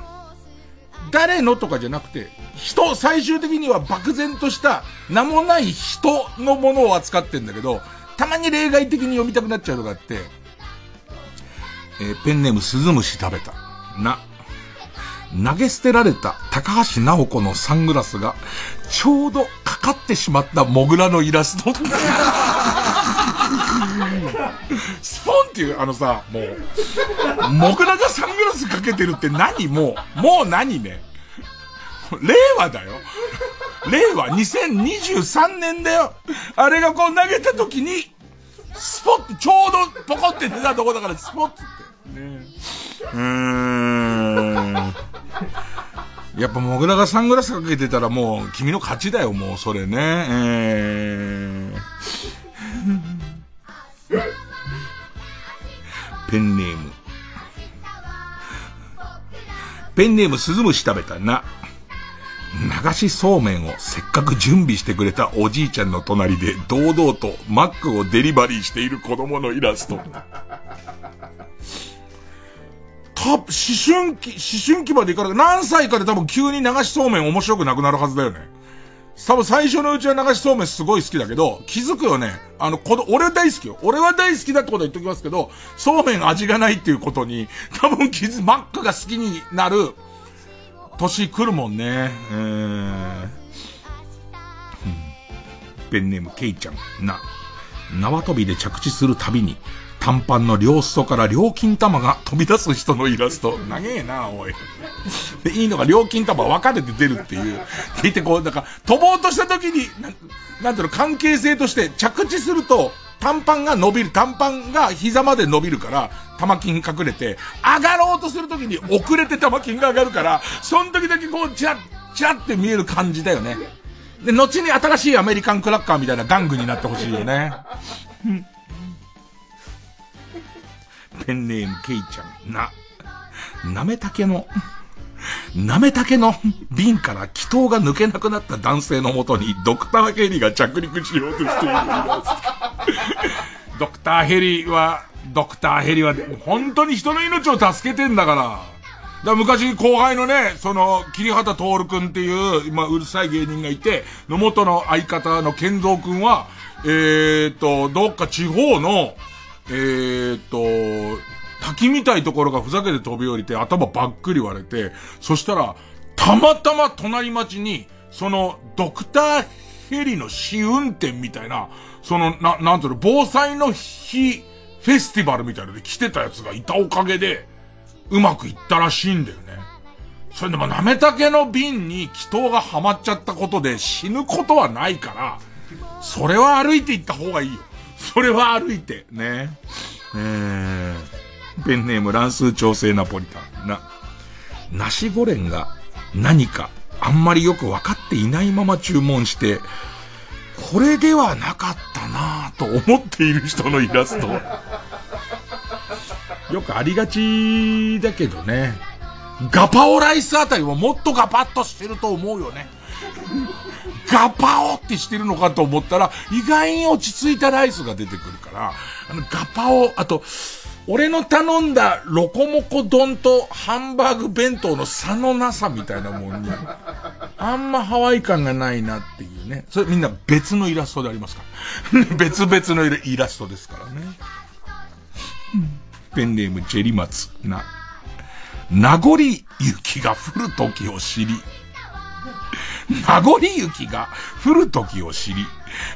誰のとかじゃなくて、人、最終的には漠然とした名もない人のものを扱ってんだけど、たまに例外的に読みたくなっちゃうのがあって、えー、ペンネームスズムシ食べた。な。投げ捨てられた高橋直子のサングラスが、ちょうどかかってしまったモグラのイラスト。スポンっていう、あのさ、もう、モグラがサングラスかけてるって何もう、もう何ね。令和だよ。令和2023年だよ。あれがこう投げた時に、スポッて、ちょうどポコって出たとこだからスポッて。ねうーん。やっぱモグラがサングラスかけてたらもう君の勝ちだよ、もうそれね。えーペンネーム。ペンネーム鈴虫食べたな。流しそうめんをせっかく準備してくれたおじいちゃんの隣で堂々とマックをデリバリーしている子供のイラスト。た、思春期、思春期までいかない。何歳かで多分急に流しそうめん面白くなくなるはずだよね。多分最初のうちは流しそうめんすごい好きだけど、気づくよね。あの、この、俺は大好きよ。俺は大好きだってことは言っときますけど、そうめん味がないっていうことに、多分気づ、マックが好きになる、年来るもんね。えー、ペンネームケイちゃん、な、縄跳びで着地するたびに、短パンの両裾から料金玉が飛び出す人のイラスト。長えな、おい。で、いいのが料金玉分かれて出るっていう。聞いてこう、なんか、飛ぼうとした時に、ななんていうの、関係性として着地すると、短パンが伸びる、短パンが膝まで伸びるから、玉金隠れて、上がろうとする時に遅れて玉金が上がるから、その時だけこう、チラッ、チラッって見える感じだよね。で、後に新しいアメリカンクラッカーみたいな玩具になってほしいよね。ペンネームケイちゃん、な、なめたけの、なめたけの瓶から気筒が抜けなくなった男性のもとにドクターヘリが着陸しようとしている。ドクターヘリは、ドクターヘリは、本当に人の命を助けてんだから。だから昔後輩のね、その、桐畑徹くんっていう、まあ、うるさい芸人がいて、の元の相方の健三くんは、えーと、どっか地方の、えーと、滝みたいところがふざけて飛び降りて頭ばっくり割れて、そしたら、たまたま隣町に、その、ドクターヘリの試運転みたいな、その、な、なんていうの、防災の日、フェスティバルみたいなので来てたやつがいたおかげで、うまくいったらしいんだよね。それでも、なめたけの瓶に気筒がはまっちゃったことで死ぬことはないから、それは歩いて行った方がいいよ。それは歩いて、ね。えー、ペンネーム乱数調整ナポリタン。な、ナシゴレンが何かあんまりよくわかっていないまま注文して、これではなかったなぁと思っている人のイラスト。よくありがちだけどね。ガパオライスあたりももっとガパッとしてると思うよね。ガパオってしてるのかと思ったら、意外に落ち着いたライスが出てくるから、あの、ガパオ、あと、俺の頼んだロコモコ丼とハンバーグ弁当の差のなさみたいなもんに、あんまハワイ感がないなっていうね。それみんな別のイラストでありますから。別々のイラストですからね。ペンネームジェリマツな。名残雪が降る時を知り、名残雪が降る時を知り、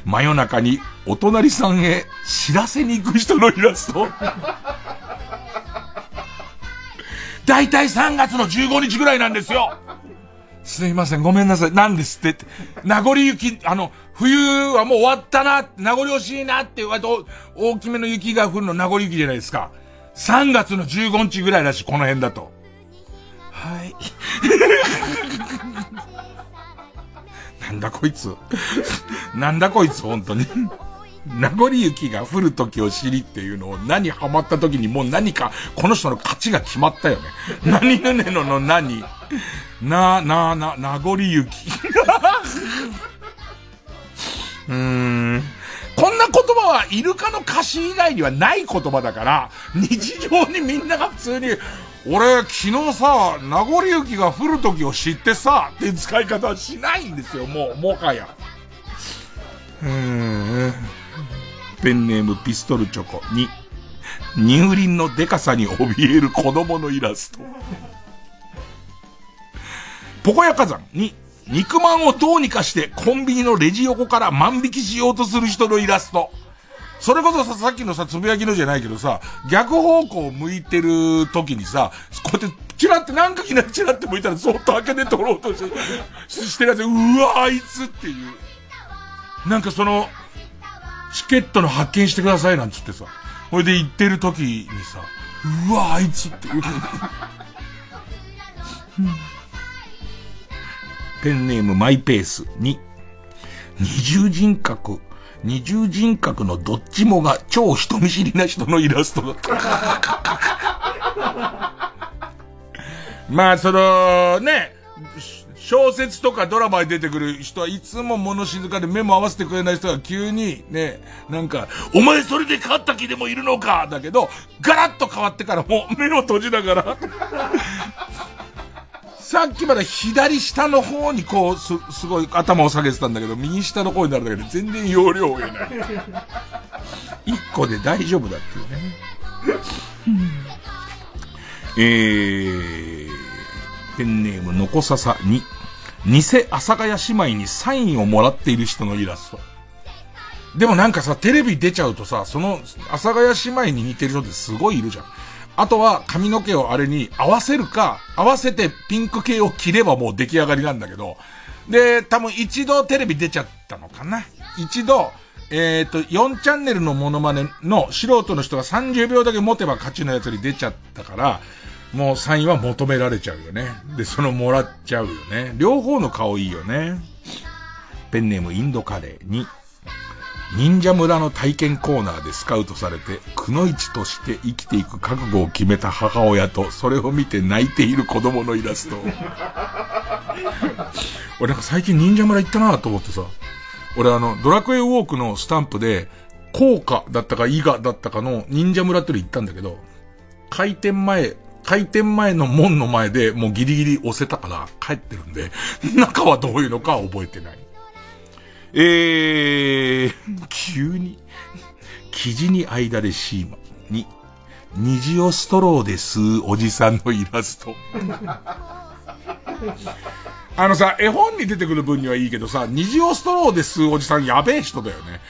真夜中にお隣さんへ知らせに行く人のイラスト。だいたい3月の15日ぐらいなんですよ。すいません、ごめんなさい。なんですって。名残雪、あの、冬はもう終わったな、名残惜しいなって言われて、大きめの雪が降るの名残雪じゃないですか。3月の15日ぐらいだし、この辺だと。はい。なんだこいつ。なんだこいつ、本当に。名残雪が降る時を知りっていうのを何ハマった時にもう何か、この人の勝ちが決まったよね。何ぬねのの何な、な、な、名残雪。うーん。こんな言葉はイルカの歌詞以外にはない言葉だから、日常にみんなが普通に、俺、昨日さ、名残雪が降る時を知ってさ、って使い方はしないんですよ、もう、もはや。うーん。ペンネームピストルチョコに、乳輪のデカさに怯える子供のイラスト。ポコヤ火山に、肉まんをどうにかしてコンビニのレジ横から万引きしようとする人のイラスト。それこそさ、さっきのさ、つぶやきのじゃないけどさ、逆方向を向いてる時にさ、こうやって、チラってなんか気なチラって向いたらそっと開けて取ろうとして、してるやつ、うわ、あいつっていう。なんかその、チケットの発見してくださいなんつってさ、これで行ってる時にさ、うわ、あいつっていう。ペンネームマイペースに、二重人格、二重人格のどっちもが超人見知りな人のイラストだった。まあ、その、ね、小説とかドラマに出てくる人はいつも物静かで目も合わせてくれない人が急にね、なんか、お前それで勝った気でもいるのかだけど、ガラッと変わってからもう目を閉じながらさっきまで左下の方にこう、す、すごい頭を下げてたんだけど、右下の方になるだけで全然容量を得ない。一個で大丈夫だっていうね。えー、ペンネームのこささに、偽阿佐ヶ谷姉妹にサインをもらっている人のイラスト。でもなんかさ、テレビ出ちゃうとさ、その、阿佐ヶ谷姉妹に似てる人ってすごいいるじゃん。あとは髪の毛をあれに合わせるか、合わせてピンク系を着ればもう出来上がりなんだけど、で、多分一度テレビ出ちゃったのかな。一度、えっ、ー、と、4チャンネルのモノマネの素人の人が30秒だけ持てば勝ちのやつに出ちゃったから、もうサインは求められちゃうよね。で、そのもらっちゃうよね。両方の顔いいよね。ペンネームインドカレー。2、忍者村の体験コーナーでスカウトされて、くのいちとして生きていく覚悟を決めた母親と、それを見て泣いている子供のイラスト。俺なんか最近忍者村行ったなと思ってさ、俺あの、ドラクエウォークのスタンプで、効果だったか伊賀だったかの忍者村っての行ったんだけど、開店前、開店前の門の前でもうギリギリ押せたから帰ってるんで、中はどういうのか覚えてない。えー、急に、生地に間でシーマに、虹をストローで吸うおじさんのイラスト。あのさ、絵本に出てくる分にはいいけどさ、虹をストローで吸うおじさんやべえ人だよね。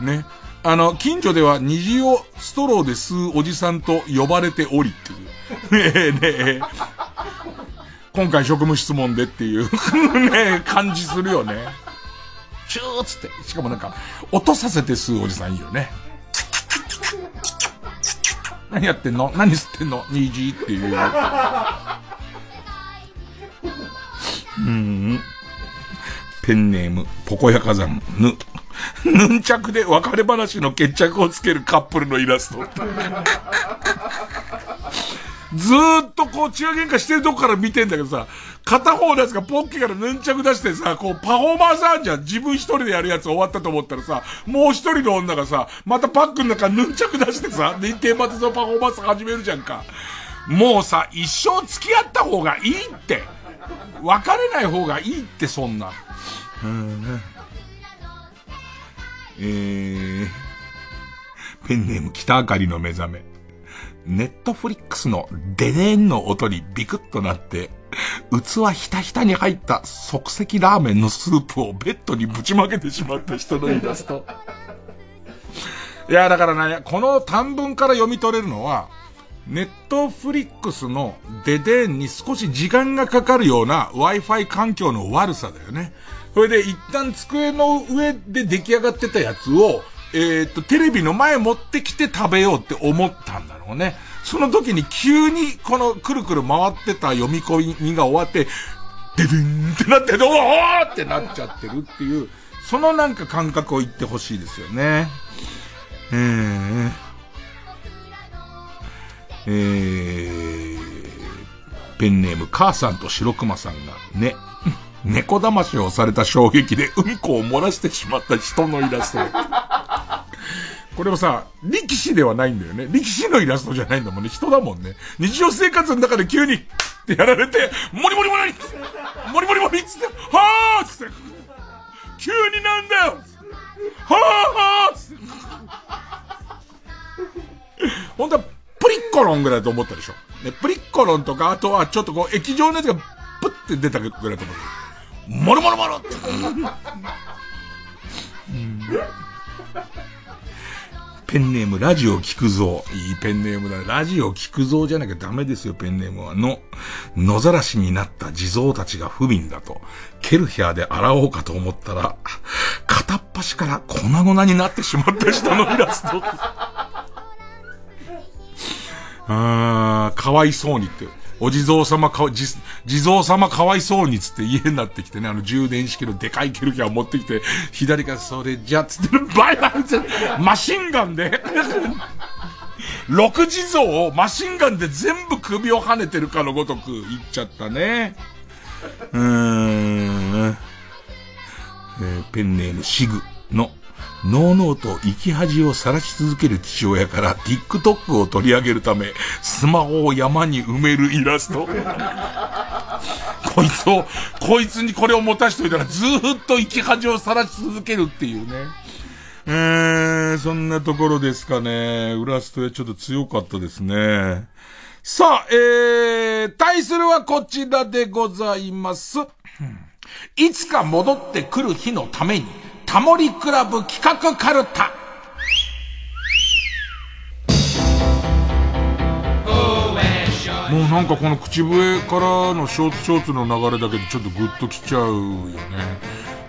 ね。あの、近所では虹をストローで吸うおじさんと呼ばれておりっていう。ねえねえ。今回職務質問でっていう ね感じするよね。チューつって。しかもなんか、音させて吸うおじさんいいよね。何やってんの？何吸ってんの？虹っていう。うん。ペンネーム、ポコヤ火山、ぬ。ヌンチャクで別れ話の決着をつけるカップルのイラスト。ずーっとこう、痴話喧嘩してるとこから見てんだけどさ、片方のやつがポッケからヌンチャク出してさ、こう、パフォーマンスあんじゃん。自分一人でやるやつ終わったと思ったらさ、もう一人の女がさ、またバッグの中ヌンチャク出してさ、で、テーマでそのパフォーマンス始めるじゃんか。もうさ、一生付き合った方がいいって。別れない方がいいって、そんな。うん。えー、ペンネーム北あかりの目覚め。ネットフリックスのデデーンの音にビクッとなって、器ひたひたに入った即席ラーメンのスープをベッドにぶちまけてしまった人のイラスト。いや、だからね、この短文から読み取れるのは、ネットフリックスのデデーンに少し時間がかかるような Wi-Fi 環境の悪さだよね。それで一旦机の上で出来上がってたやつを、えー、と、テレビの前持ってきて食べようって思ったんだろうね。その時に急にこのくるくる回ってた読み込みが終わって、デデンってなって、どうってなっちゃってるっていう、そのなんか感覚を言ってほしいですよね。えー、えー、ペンネーム母さんと白熊さんが、ね。猫騙しをされた衝撃でうんこを漏らしてしまった人のイラスト。これもさ、力士ではないんだよね。力士のイラストじゃないんだもんね。人だもんね。日常生活の中で急に、ってやられて、モリモリモリモリモリモリっつって、はぁつって、急になんだよはぁはぁつって。本当は、プリッコロンぐらいだと思ったでしょ。ね、プリッコロンとか、あとはちょっとこう、液状のやつが、プって出たぐらいだと思う。モロモロモロって。ペンネーム、ラジオ聞くぞ。いいペンネームだ。ラジオ聞くぞじゃなきゃダメですよ、ペンネームは。の、野ざらしになった地蔵たちが不憫だと、ケルヒャーで洗おうかと思ったら、片っ端から粉々になってしまった人のイラスト。あー、かわいそうにって。お地蔵様か、地、地蔵様かわいそうにつって家になってきてね、あの充電式のでかいケルキャー持ってきて、左からそれじゃつってバイバイってマシンガンで 六地蔵をマシンガンで全部首を跳ねてるかのごとく言っちゃったね。うーん。えー、ペンネームシグののうのうと生き恥を晒し続ける父親から TikTok を取り上げるため、スマホを山に埋めるイラスト。こいつを、こいつにこれを持たしといたらずーっと生き恥を晒し続けるっていうね。えー、そんなところですかね。ウラストはちょっと強かったですね。さあ、えー、対するはこちらでございます。いつか戻ってくる日のために、タモリクラブ企画カルタ。もうなんかこの口笛からのショーツショーツの流れだけでちょっとグッときちゃうよね。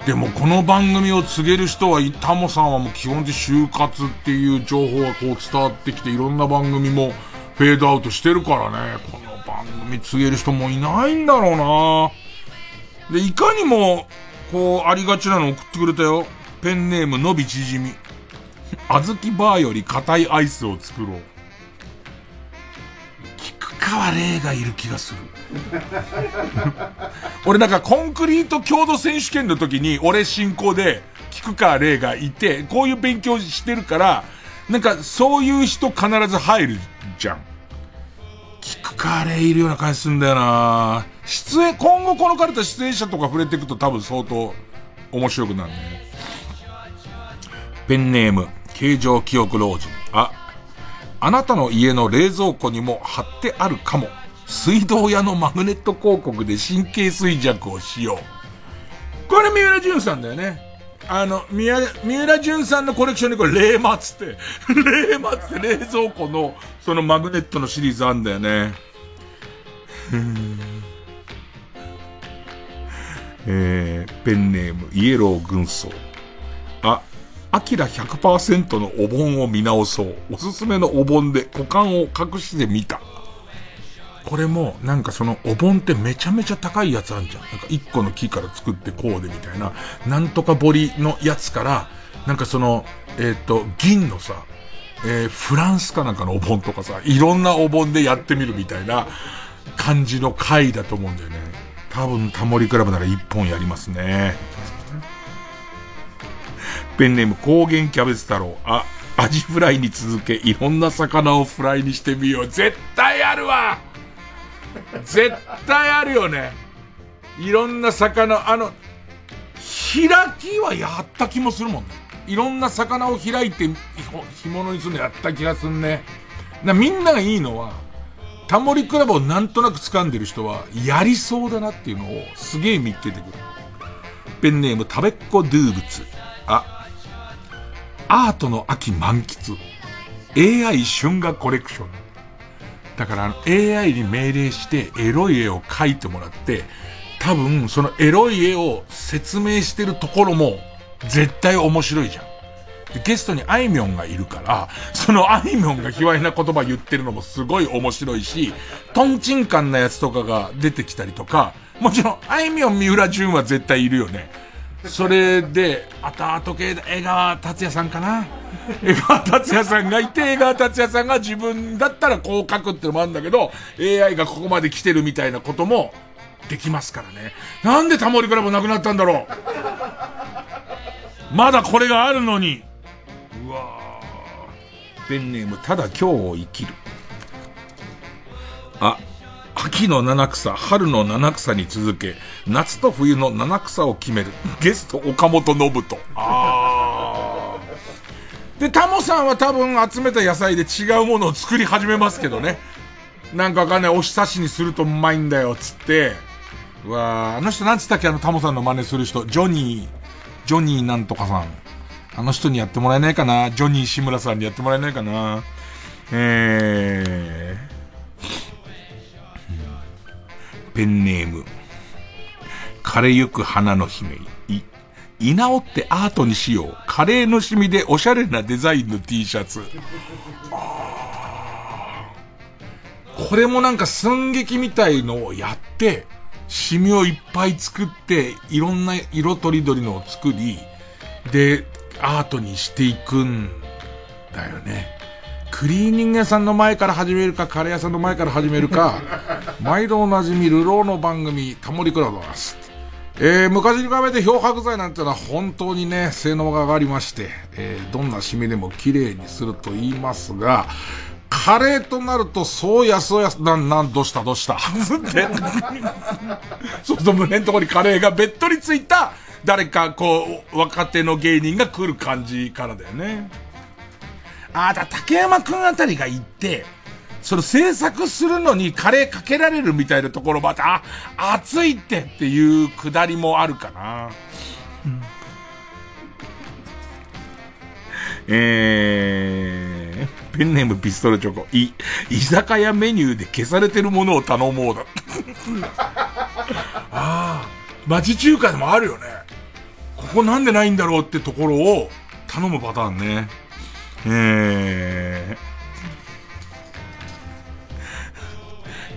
でもこの番組を告げる人は、タモさんはもう基本的就活っていう情報がこう伝わってきていろんな番組もフェードアウトしてるからね。この番組告げる人もいないんだろうな。で、いかにもこう、ありがちなの送ってくれたよ。ペンネームのびちじみ。あずきバーより硬いアイスを作ろう。菊川玲がいる気がする。俺なんかコンクリート強度選手権の時に俺進行で菊川玲がいて、こういう勉強してるから、なんかそういう人必ず入るじゃん。菊川玲いるような感じするんだよな出演、今後このカルタ出演者とか触れていくと多分相当面白くなるね。ペンネーム、形状記憶老人。あ、あなたの家の冷蔵庫にも貼ってあるかも。水道屋のマグネット広告で神経衰弱をしよう。これ三浦淳さんだよね。あの、三浦、三浦淳さんのコレクションにこれ、冷マつって、冷マつって冷蔵庫の、そのマグネットのシリーズあんだよね。えー、ペンネーム、イエロー軍曹。あ、アキラ100%のお盆を見直そう。おすすめのお盆で股間を隠してみた。これも、なんかそのお盆ってめちゃめちゃ高いやつあんじゃん。なんか一個の木から作ってこうでみたいな、なんとか彫りのやつから、なんかその、えっ、ー、と、銀のさ、えー、フランスかなんかのお盆とかさ、いろんなお盆でやってみるみたいな感じの回だと思うんだよね。多分タモリクラブなら一本やりますね。ペンネーム高原キャベツ太郎。あ、アジフライに続け、いろんな魚をフライにしてみよう。絶対あるわ 絶対あるよね。いろんな魚、あの、開きはやった気もするもんね。いろんな魚を開いて干物にするのやった気がすんね。なみんながいいのは、タモリクラブをなんとなく掴んでる人は、やりそうだなっていうのをすげえ見つけてくる。ペンネーム、食べっ子ドゥーブツ。あ、アートの秋満喫。AI 春画コレクション。だから AI に命令してエロい絵を描いてもらって、多分そのエロい絵を説明してるところも絶対面白いじゃん。ゲストにあいみょんがいるから、そのあいみょんが卑猥な言葉言ってるのもすごい面白いし、トンチンカンなやつとかが出てきたりとか、もちろん、あいみょん、三浦淳は絶対いるよね。それで、後々系で江川達也さんかな 江川達也さんがいて、江川達也さんが自分だったらこう書くってのもあるんだけど、AI がここまで来てるみたいなこともできますからね。なんでタモリクラブなくなったんだろうまだこれがあるのに。ペンネーム、ただ今日を生きる。あ、秋の七草、春の七草に続け、夏と冬の七草を決める。ゲスト、岡本信人。あー。で、タモさんは多分集めた野菜で違うものを作り始めますけどね。なんかわかんない、おひさしにするとうまいんだよ、つって。うわあの人なんつったっけ？あのタモさんの真似する人。ジョニー、ジョニーなんとかさん。あの人にやってもらえないかなジョニー志村さんにやってもらえないかなえー。ペンネーム。枯れゆく花の姫。い、居直ってアートにしよう。カレーのシミでおしゃれなデザインの T シャツ。これもなんか寸劇みたいのをやって、シミをいっぱい作って、いろんな色とりどりのを作り、で、アートにしていくんだよね。クリーニング屋さんの前から始めるか、カレー屋さんの前から始めるか、毎度おなじみ、流浪の番組、タモリクラブです。えー、昔に比べて漂白剤なんてのは本当にね、性能が上がりまして、えー、どんなシミでも綺麗にすると言いますが、カレーとなると、そうやそうや、なん、なん、どうしたどうしたって。そうすると胸のところにカレーがべっとりついた、誰かこう、若手の芸人が来る感じからだよね。ああ、だ、竹山くんあたりが行って、その制作するのにカレーかけられるみたいなところまた、あ、熱いってっていうくだりもあるかな。うん、えー、ペンネームピストルチョコ。い、居酒屋メニューで消されてるものを頼もうだ。ああ、町中華でもあるよね。ここなんでないんだろうってところを頼むパターンね。え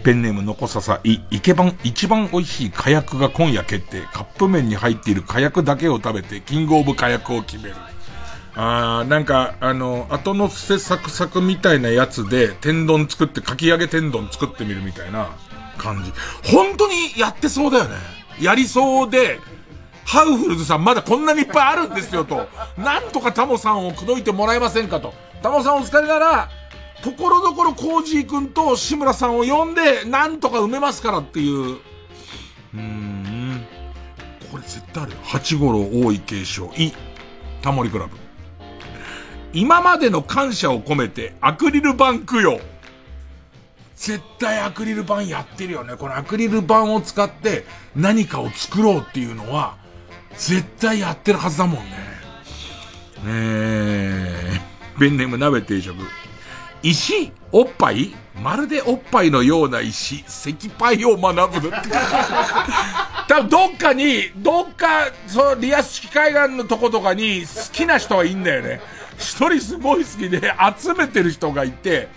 ー、ペンネームのこささ、い、いけばん、一番美味しい火薬が今夜決定。カップ麺に入っている火薬だけを食べて、キングオブ火薬を決める。あー、なんか、あの、後のせサクサクみたいなやつで、天丼作って、かき揚げ天丼作ってみるみたいな感じ。本当にやってそうだよね。やりそうで、ハウフルズさんまだこんなにいっぱいあるんですよと。なんとかタモさんを口説いてもらえませんかと。タモさんお疲れなら、ところどころコージー君と志村さんを呼んで、なんとか埋めますからっていう。うーん。これ絶対あるよ。八五郎大井継承。い。タモリクラブ。今までの感謝を込めてアクリル板供養。絶対アクリル板やってるよね。このアクリル板を使って何かを作ろうっていうのは、絶対やってるはずだもんね。えー、ペンネーム鍋定食。石おっぱい？まるでおっぱいのような石、石パイを学ぶ。多分どっかに、どっか、そのリアス式海岸のとことかに好きな人はいいんだよね。一人すごい好きで集めてる人がいて、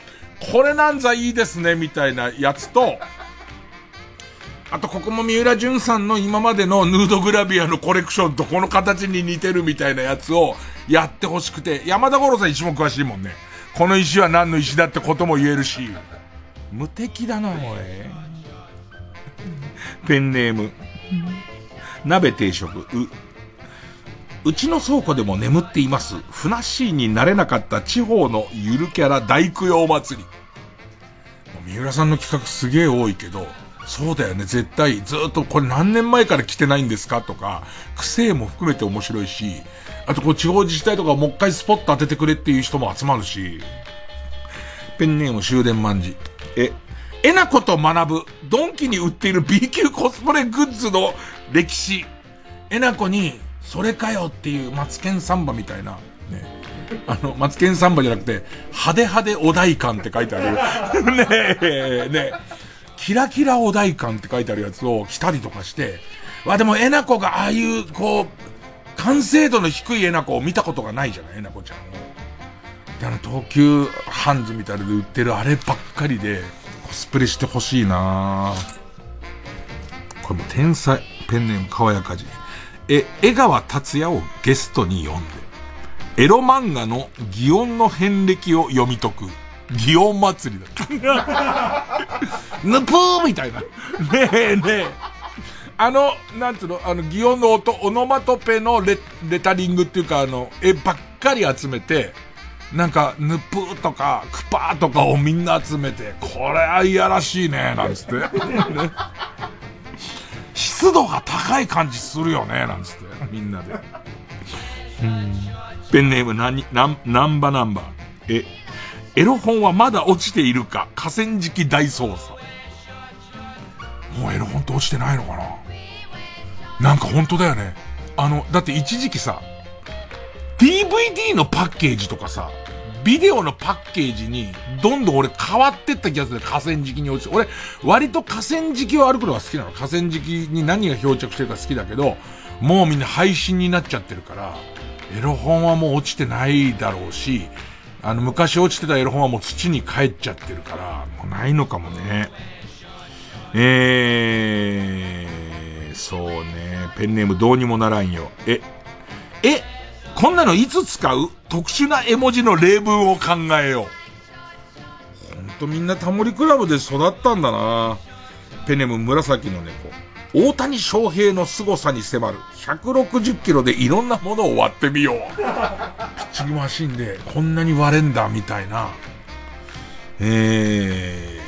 これなんざいいですね、みたいなやつと、あとここも三浦淳さんの今までのヌードグラビアのコレクションとこの形に似てるみたいなやつをやってほしくて、山田五郎さん石も詳しいもんね。この石は何の石だってことも言えるし、無敵だな、おい。ペンネーム。鍋定食、う。うちの倉庫でも眠っています。ふなっしーになれなかった地方のゆるキャラ大供養祭り。三浦さんの企画すげえ多いけど、そうだよね、絶対、ずっとこれ何年前から来てないんですかとか、癖も含めて面白いし、あとこう地方自治体とかもう一回スポット当ててくれっていう人も集まるし、ペンネーム終電万事。え、えなこと学ぶ、ドンキに売っている B 級コスプレグッズの歴史。えなこに、それかよっていうマツケンサンバみたいな、ね。あの、マツケンサンバじゃなくて、派手派手お代官って書いてある。ねえ、ねキラキラお代官って書いてあるやつを着たりとかして、わ、でもえなこがああいう、こう、完成度の低いえなこを見たことがないじゃない、えなこちゃんを。で、あの、東急ハンズみたいで売ってるあればっかりで、コスプレしてほしいなこれも天才、ペンネームかわやかじ。え、江川達也をゲストに呼んで、エロ漫画の擬音の遍歴を読み解く、擬音祭りだった。ぬぷーみたいな。ねえねえ。あの、なんつうの、あの、擬音の音、オノマトペのレレタリングっていうか、あの、絵ばっかり集めて、なんか、ぬぷーとか、くぱーとかをみんな集めて、これはいやらしいね、なんつって。ね 湿度が高い感じするよね、なんつって、みんなで。ペンネームなに、なん、ナンバナンバー。え、エロ本はまだ落ちているか？河川敷大捜査。もうエロ本って落ちてないのかな？なんか本当だよね。あの、だって一時期さ、DVD のパッケージとかさ、ビデオのパッケージに、どんどん俺変わってった気がする。河川敷に落ちて。俺、割と河川敷を歩くのが好きなの。河川敷に何が漂着してるか好きだけど、もうみんな配信になっちゃってるから、エロ本はもう落ちてないだろうし、あの、昔落ちてたエロ本はもう土に帰っちゃってるから、もうないのかもね。えー、そうね。ペンネームどうにもならんよ。え、え、こんなのいつ使う特殊な絵文字の例文を考えよう。ほんとみんなタモリクラブで育ったんだなペネム紫の猫。大谷翔平の凄さに迫る。160キロでいろんなものを割ってみよう。ピッチングマシンでこんなに割れんだ、みたいな。え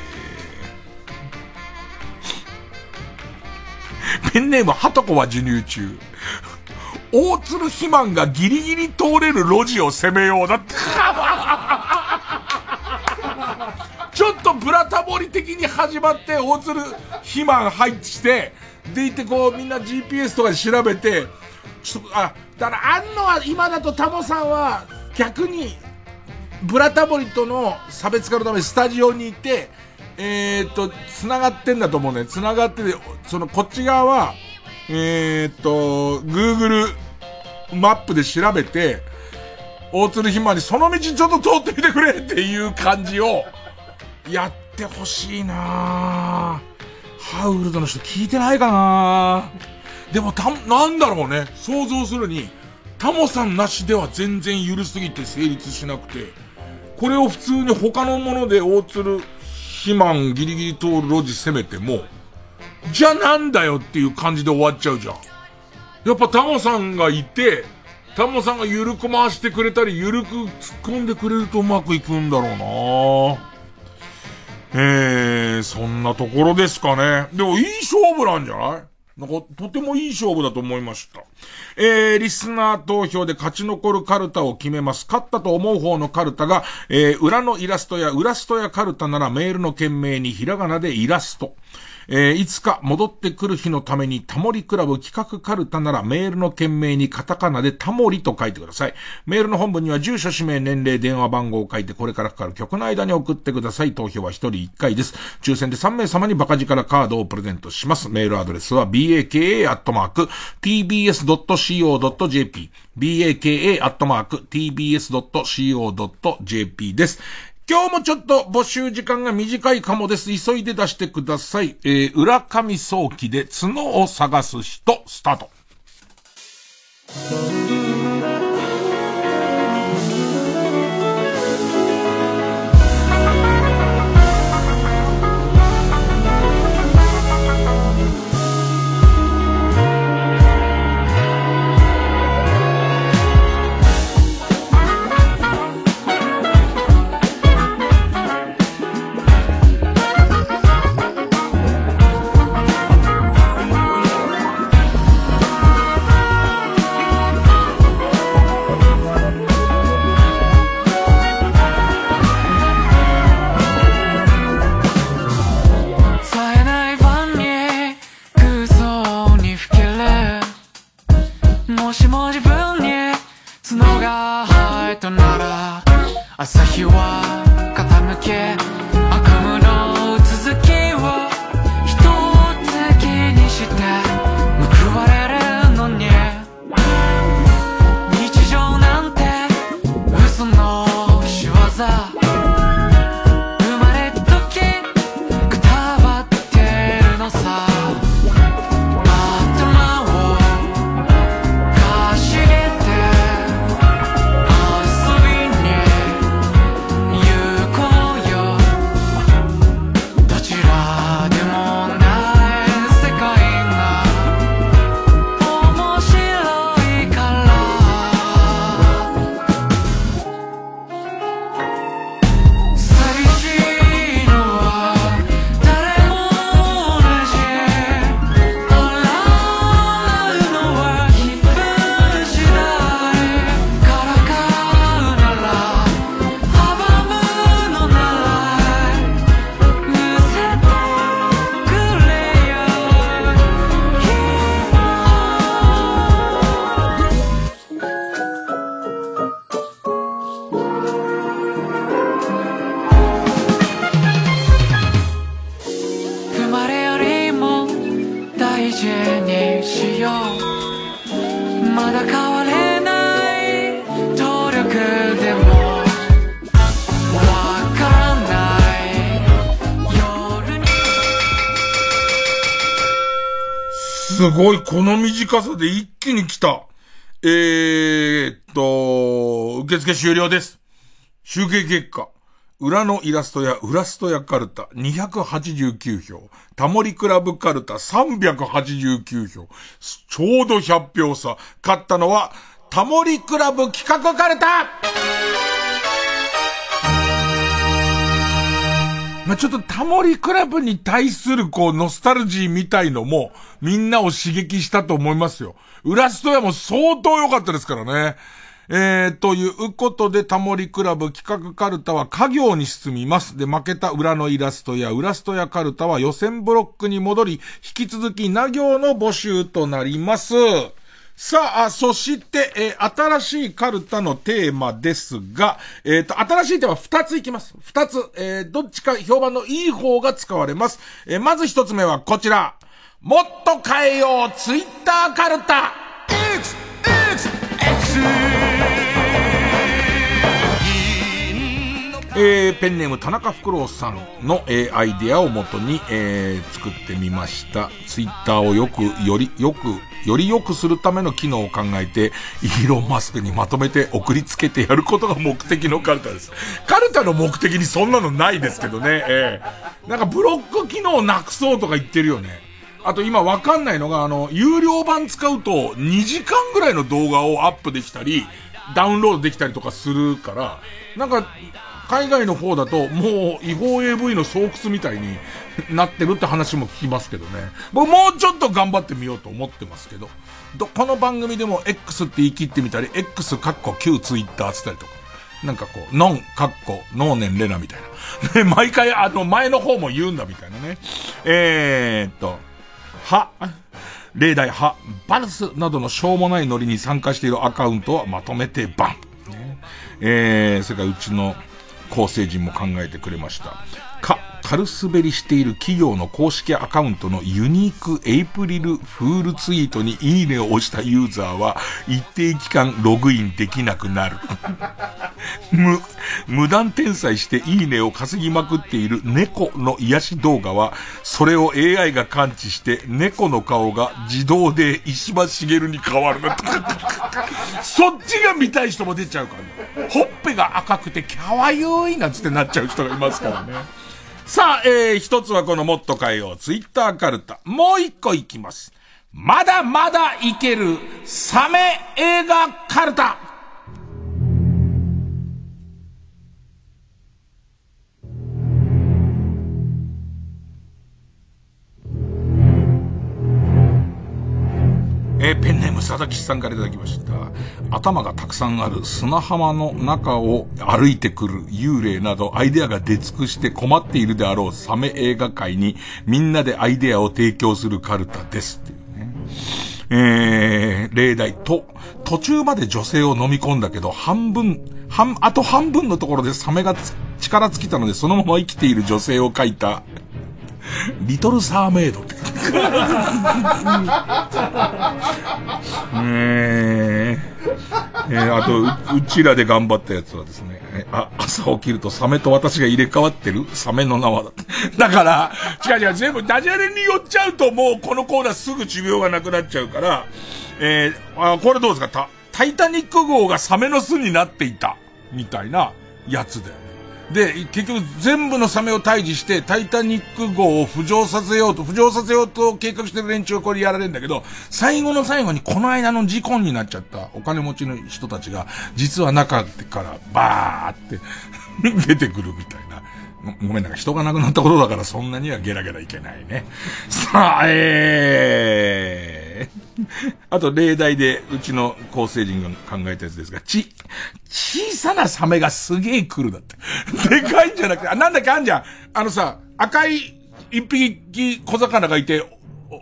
ー。ペンネーム、ハトコは授乳中。大鶴肥満がギリギリ通れる路地を攻めようだって。ちょっとブラタモリ的に始まって、大鶴肥満入ってきて、でいてこうみんな GPS とかで調べて、ちょっと、あ、だからあんのは今だとタモさんは逆に、ブラタモリとの差別化のためにスタジオにいて、えー、っと、繋がってんだと思うね。繋がってて、そのこっち側は、えー、っと、Google マップで調べて、大鶴ひまにその道ちょっと通ってみてくれっていう感じをやってほしいなハウルドの人聞いてないかなでもた、なんだろうね。想像するに、タモさんなしでは全然緩すぎて成立しなくて、これを普通に他のもので大鶴肥満ギリギリ通る路地攻めても、じゃなんだよっていう感じで終わっちゃうじゃん。やっぱタモさんがいて、タモさんが緩く回してくれたり、緩く突っ込んでくれるとうまくいくんだろうなえー、そんなところですかね。でもいい勝負なんじゃない？なんか、とてもいい勝負だと思いました。えー、リスナー投票で勝ち残るカルタを決めます。勝ったと思う方のカルタが、えー、裏のイラストや、裏ストやカルタならメールの件名にひらがなでイラスト。えー、いつか戻ってくる日のためにタモリクラブ企画カルタならメールの件名にカタカナでタモリと書いてください。メールの本文には住所、氏名、年齢、電話番号を書いてこれからかかる曲の間に送ってください。投票は1人1回です。抽選で3名様にバカ力カードをプレゼントします。メールアドレスは baka.tbs.co.jp baka.tbs.co.jp です。今日もちょっと募集時間が短いかもです。急いで出してください。えー、裏上早期で角を探す人、スタート。ごい、この短さで一気に来た。えー、っと、受付終了です。集計結果。裏のイラストや裏ストやカルタ289票。タモリクラブカルタ389票。ちょうど100票差。勝ったのはタモリクラブ企画カルタまあ、ちょっとタモリクラブに対するこう、ノスタルジーみたいのも、みんなを刺激したと思いますよ。裏ストヤも相当良かったですからね。えー、ということで、タモリクラブ企画カルタは家業に進みます。で、負けた裏のイラストや裏ストやカルタは予選ブロックに戻り、引き続きな行の募集となります。さあ、そして、えー、新しいカルタのテーマですが、えっ、ー、と、新しいテーマ2ついきます。2つ、えー、どっちか評判のいい方が使われます。えまず1つ目はこちら。もっと変えよう、ツイッターカルタ。えー、ペンネーム田中フクロウさんの、えー、アイデアをもとに、えー、作ってみました。ツイッターをよく、より、よく、より良くするための機能を考えて、イーロン・マスクにまとめて送りつけてやることが目的のカルタです。カルタの目的にそんなのないですけどね、えー、なんかブロック機能なくそうとか言ってるよね。あと今わかんないのが、あの、有料版使うと2時間ぐらいの動画をアップできたり、ダウンロードできたりとかするから、なんか、海外の方だと、もう違法 AV の巣窟みたいになってるって話も聞きますけどね。僕もうちょっと頑張ってみようと思ってますけど。ど、この番組でも X って言い切ってみたり、X カッコ旧ツイッターつったりとか。なんかこう、ノン、カッコ、ノーネンレナみたいな。ね、毎回あの前の方も言うんだみたいなね。えー、っと、は、例題は、バルスなどのしょうもないノリに参加しているアカウントはまとめてバン。えー、それからうちの構成陣も考えてくれました。軽滑りしている企業の公式アカウントのユニークエイプリルフールツイートにいいねを押したユーザーは一定期間ログインできなくなる。無、無断転載していいねを稼ぎまくっている猫の癒し動画は、それを AI が感知して猫の顔が自動で石橋茂に変わるな。そっちが見たい人も出ちゃうから、ね、ほっぺが赤くて可愛いなんつってなっちゃう人がいますからね。さあ、えー、一つはこのもっと変えよう、ツイッターカルタ。もう一個いきます。まだまだいける、サメ映画カルタ。えー、ペンネーム佐々木さんからいただきました。頭がたくさんある砂浜の中を歩いてくる幽霊などアイデアが出尽くして困っているであろうサメ映画界にみんなでアイデアを提供するカルタですっていうね。えー、例題と、途中まで女性を飲み込んだけど半分、半、あと半分のところでサメが力尽きたのでそのまま生きている女性を描いたリトルサーメイドって。えー、えー、あとう、うちらで頑張ったやつはですね、あ、朝起きるとサメと私が入れ替わってる？サメの縄だ。だから、違う違う、全部ダジャレに寄っちゃうともうこのコーナーすぐ寿命がなくなっちゃうから、えー、あ、これどうですか？タタイタニック号がサメの巣になっていた。みたいなやつだよ。で、結局全部のサメを退治して、タイタニック号を浮上させようと、浮上させようと計画してる連中はこれやられるんだけど、最後の最後にこの間の事故になっちゃったお金持ちの人たちが、実は中からバーって 出てくるみたいな。ごめんなんか人が亡くなったことだからそんなにはゲラゲラいけないね。さあ、えー、あと例題でうちの構成人が考えたやつですが、ち、小さなサメがすげえ来るだって。でかいんじゃなくて、あ、なんだっけあんじゃん。あのさ、赤い一匹小魚がいて、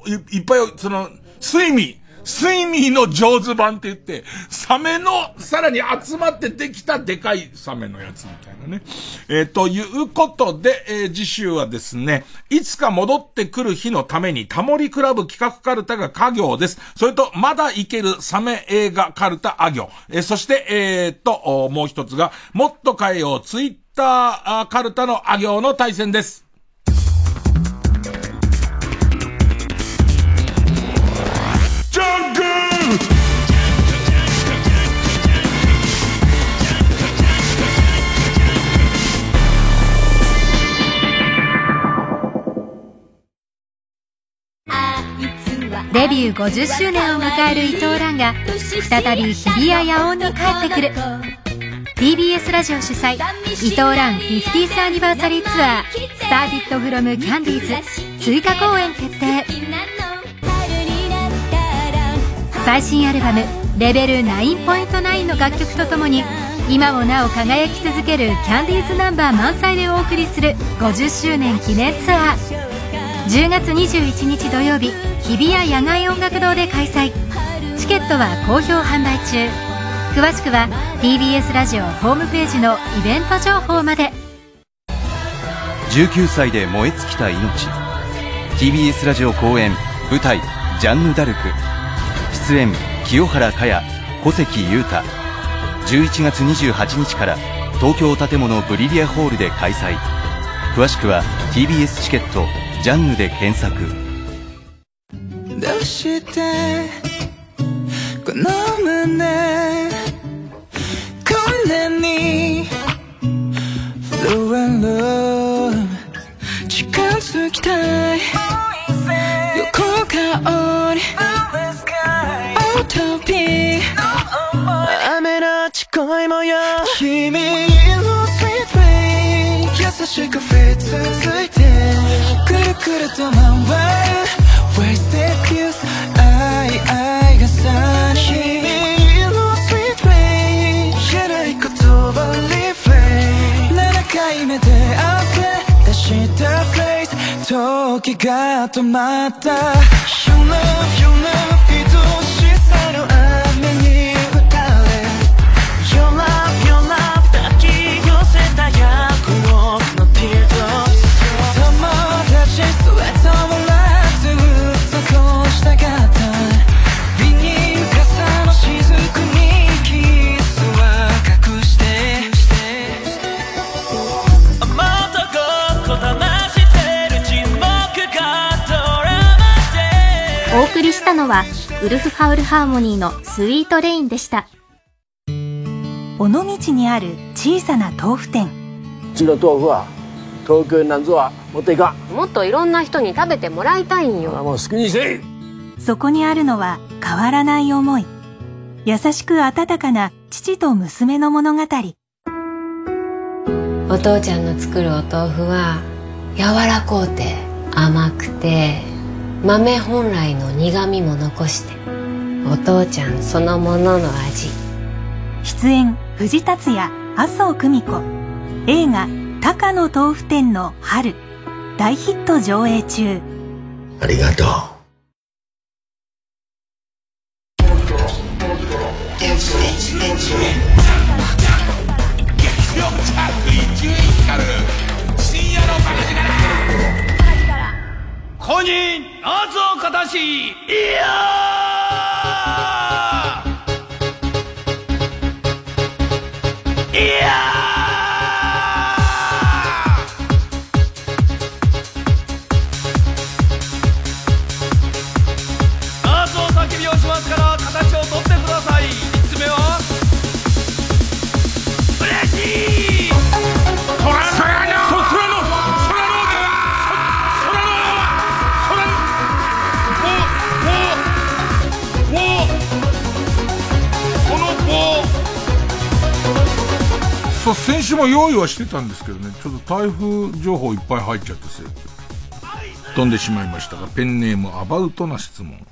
いいっぱい、その、睡眠、睡眠の上手版って言って、サメのさらに集まってできたでかいサメのやつみたいなね。えー、ということで、えー、次週はですね、いつか戻ってくる日のためにタモリクラブ企画カルタが家業です。それと、まだいけるサメ映画カルタあ行。えー、そして、えー、と、もう一つが、もっと変えようツイッターカルタのあ行の対戦です。ビュー50周年を迎える伊藤蘭が再び日比谷野音に帰ってくる。TBS ラジオ主催伊藤蘭 50th アニバーサリーツアー「スターディットフロムキャンディーズ追加公演決定。最新アルバム「レベル9.9」の楽曲とともに今もなお輝き続けるキャンディーズナンバー満載でお送りする50周年記念ツアー。10月21日土曜日日比谷野外音楽堂で開催。チケットは好評販売中。詳しくは TBS ラジオホームページのイベント情報まで。19歳で燃え尽きた命。TBS ラジオ公演舞台「ジャンヌ・ダルク」出演清原果耶小関裕太。11月28日から東京建物ブリリアホールで開催。詳しくは TBS チケット。ジャンヌで検索。どうしてこの胸こんなに Flow and love 近づきたい。横顔に Utopia 雨のち恋模様君の sweet way 優しく降り続いてくるくると回る Wasted youth 愛愛がさ君の sweet way 言えない言葉 refrain 7回目で汗出した phrase 時が止まった You love you love 愛したのはウルフハウルハーモニーのスイートレインでした。尾道にある小さな豆腐店。うちの豆腐は東京になんぞは持っていかん。もっといろんな人に食べてもらいたいんよ。もう好きにせい。そこにあるのは変わらない思い。優しく温かな父と娘の物語。お父ちゃんの作るお豆腐は柔らこうて甘くて豆本来の苦みも残してお父ちゃんそのものの味。出演藤達也麻生久美子。映画「高野豆腐店の春」大ヒット上映中。ありがとう公認謎をかたしいやー!いやも用意はしてたんですけどねちょっと台風情報いっぱい入っちゃってせ飛んでしまいましたがペンネームアバウトな質問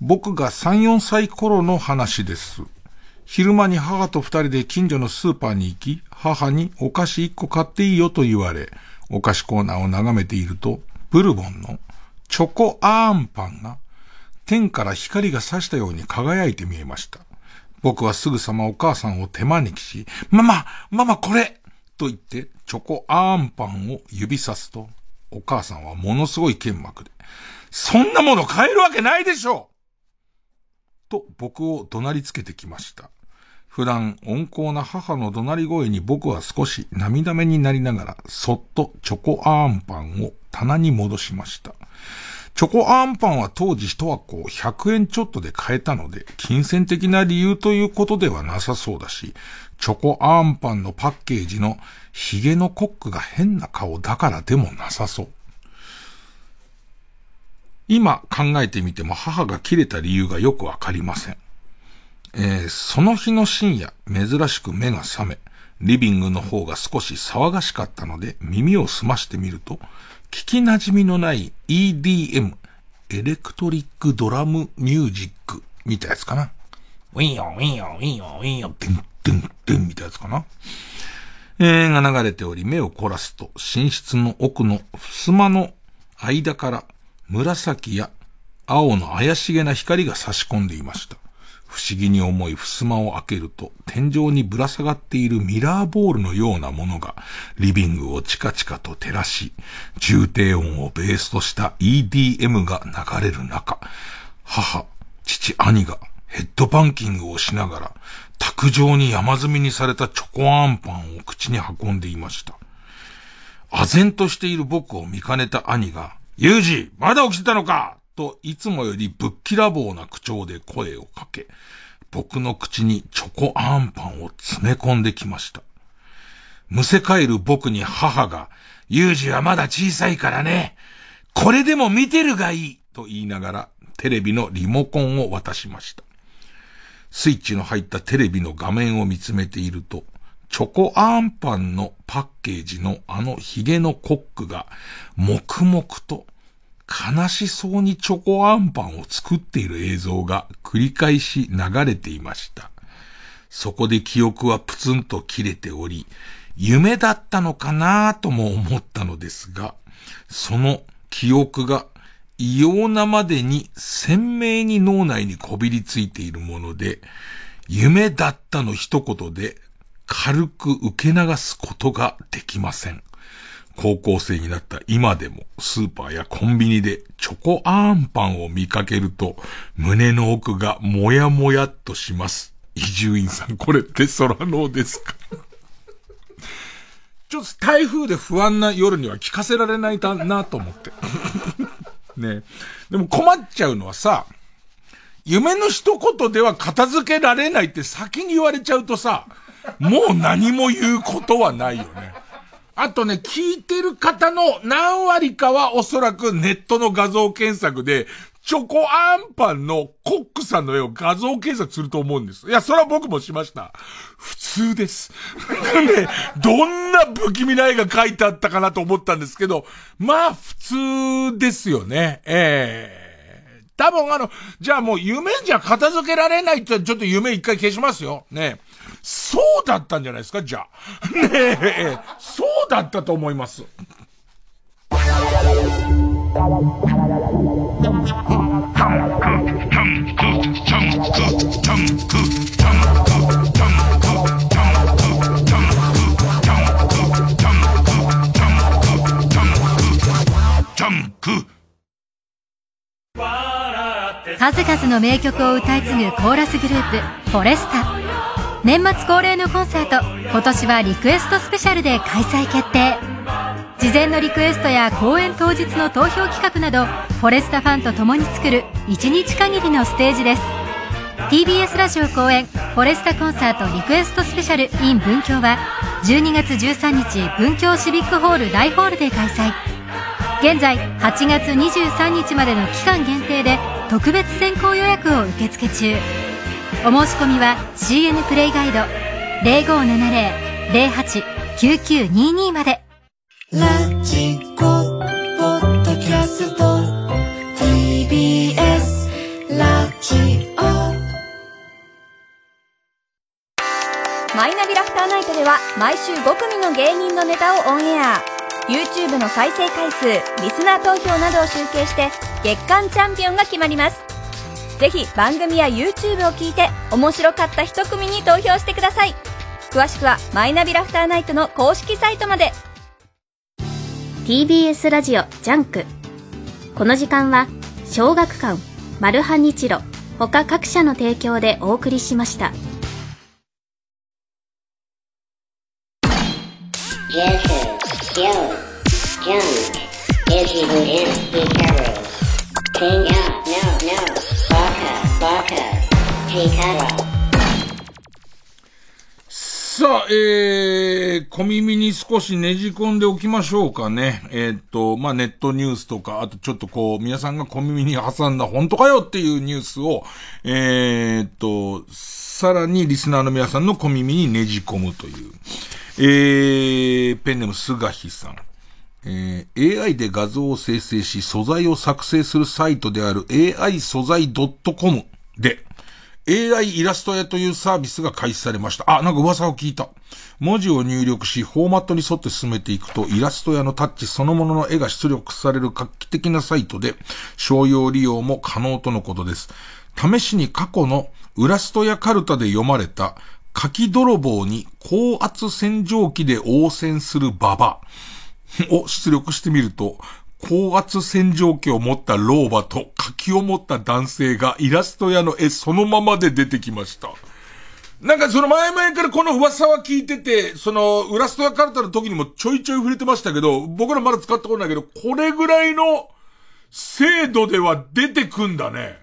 僕が3、4歳頃の話です。昼間に母と二人で近所のスーパーに行き、母にお菓子一個買っていいよと言われ、お菓子コーナーを眺めていると、ブルボンのチョコアーンパンが天から光が差したように輝いて見えました。僕はすぐさまお母さんを手招きし、ママママこれと言ってチョコアーンパンを指さすと、お母さんはものすごい剣幕で、そんなもの買えるわけないでしょと僕を怒鳴りつけてきました。普段温厚な母の怒鳴り声に僕は少し涙目になりながら、そっとチョコアーンパンを棚に戻しました。チョコアーンパンは当時一箱100円ちょっとで買えたので、金銭的な理由ということではなさそうだし、チョコアーンパンのパッケージのヒゲのコックが変な顔だからでもなさそう。今考えてみても母が切れた理由がよくわかりません。えー、その日の深夜、珍しく目が覚め、リビングの方が少し騒がしかったので耳を澄ましてみると、聞き馴染みのない EDM、エレクトリックドラムミュージックみたいなやつかな。ウィンヨン、ウィンヨン、ウィンヨン、ウィンヨン、ドゥン、ドゥン、ドゥンみたいなやつかな。えー、が流れており目を凝らすと、寝室の奥の襖の間から紫や青の怪しげな光が差し込んでいました。不思議に思い襖を開けると、天井にぶら下がっているミラーボールのようなものが、リビングをチカチカと照らし、重低音をベースとした EDM が流れる中、母、父、兄がヘッドパンキングをしながら、卓上に山積みにされたチョコアンパンを口に運んでいました。唖然としている僕を見かねた兄が、ユージ、まだ起きてたのかといつもよりぶっきらぼうな口調で声をかけ、僕の口にチョコアンパンを詰め込んできました。むせ返る僕に母が、ユージはまだ小さいからね。これでも見てるがいいと言いながら、テレビのリモコンを渡しました。スイッチの入ったテレビの画面を見つめていると、チョコアンパンのパッケージのあのヒゲのコックが、黙々と悲しそうにチョコアンパンを作っている映像が繰り返し流れていました。そこで記憶はプツンと切れており、夢だったのかなとも思ったのですが、その記憶が異様なまでに鮮明に脳内にこびりついているもので、夢だったの一言で軽く受け流すことができません。高校生になった今でもスーパーやコンビニでチョコアーンパンを見かけると胸の奥がもやもやっとします。伊集院さん、これって空脳ですか？ちょっと台風で不安な夜には聞かせられないだなと思って。ねでも困っちゃうのはさ、夢の一言では片付けられないって先に言われちゃうとさ、もう何も言うことはないよね。あとね、聞いてる方の何割かはおそらくネットの画像検索で、チョコアンパンのコックさんの絵を画像検索すると思うんです。いや、それは僕もしました。普通です。ね、どんな不気味な絵が描いてあったかなと思ったんですけど、まあ、普通ですよね。ええー、多分あの、じゃあもう夢じゃ片付けられないってちょっと夢一回消しますよ。ね。そうだったんじゃないですか、じゃあ。ねえ、そうだったと思います。数々の名曲を歌い継ぐコーラスグループフォレスタ年末恒例のコンサート。今年はリクエストスペシャルで開催決定。事前のリクエストや公演当日の投票企画などフォレスタファンと共に作る1日限りのステージです。TBS ラジオ公演フォレスタコンサートリクエストスペシャル in 文京は12月13日文京シビックホール大ホールで開催。現在8月23日までの期間限定で特別先行予約を受付中。お申し込みは CN プレイガイド0570-089922まで。ラジコポッドキャスト TBS ラジオ。マイナビラフターナイトでは毎週5組の芸人のネタをオンエア。YouTube の再生回数リスナー投票などを集計して月間チャンピオンが決まりますぜひ番組や YouTube を聞いて面白かった一組に投票してください詳しくはマイナビラフターナイトの公式サイトまで TBS ラジオジャンクこの時間は小学館マルハニチロ他各社の提供でお送りしましたジャンクジャンクジャンク King out, no, no. さあ、えー、小耳に少しねじ込んでおきましょうかね。えー、っと、まあ、ネットニュースとか、あとちょっとこう、皆さんが小耳に挟んだ本当かよっていうニュースを、えー、っと、さらにリスナーの皆さんの小耳にねじ込むという。えー、ペンネームすがひさん。えー、AI で画像を生成し素材を作成するサイトである AI 素材 .com で、AI イラスト屋というサービスが開始されました。あ、なんか噂を聞いた。文字を入力し、フォーマットに沿って進めていくと、イラスト屋のタッチそのものの絵が出力される画期的なサイトで、商用利用も可能とのことです。試しに過去のウラストやカルタで読まれた、書き泥棒に高圧洗浄機で応戦するババ。を出力してみると、高圧洗浄機を持った老婆と柿を持った男性がイラスト屋の絵そのままで出てきました。なんかその前々からこの噂は聞いてて、その、ウラストやカルタの時にもちょいちょい触れてましたけど、僕らまだ使ったことないけど、これぐらいの精度では出てくんだね。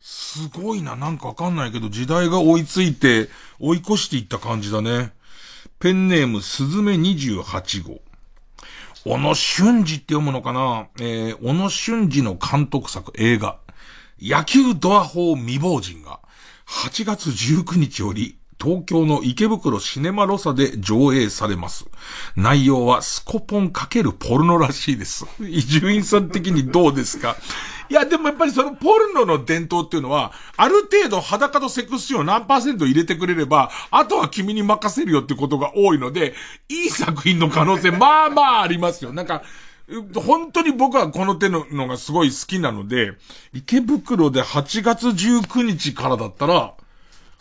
すごいな、なんかわかんないけど、時代が追いついて、追い越していった感じだね。ペンネーム、すずめ28号。小野俊二って読むのかな？えー、小野俊二の監督作映画、野球ドア法未亡人が、8月19日より、東京の池袋シネマロサで上映されます。内容はスコポン×ポルノらしいです。伊集院さん的にどうですか？いや、でもやっぱりそのポルノの伝統っていうのは、ある程度裸とセクスシーンを何パーセント入れてくれれば、あとは君に任せるよってことが多いので、いい作品の可能性、まあまあありますよ。なんか、本当に僕はこの手ののがすごい好きなので、池袋で8月19日からだったら、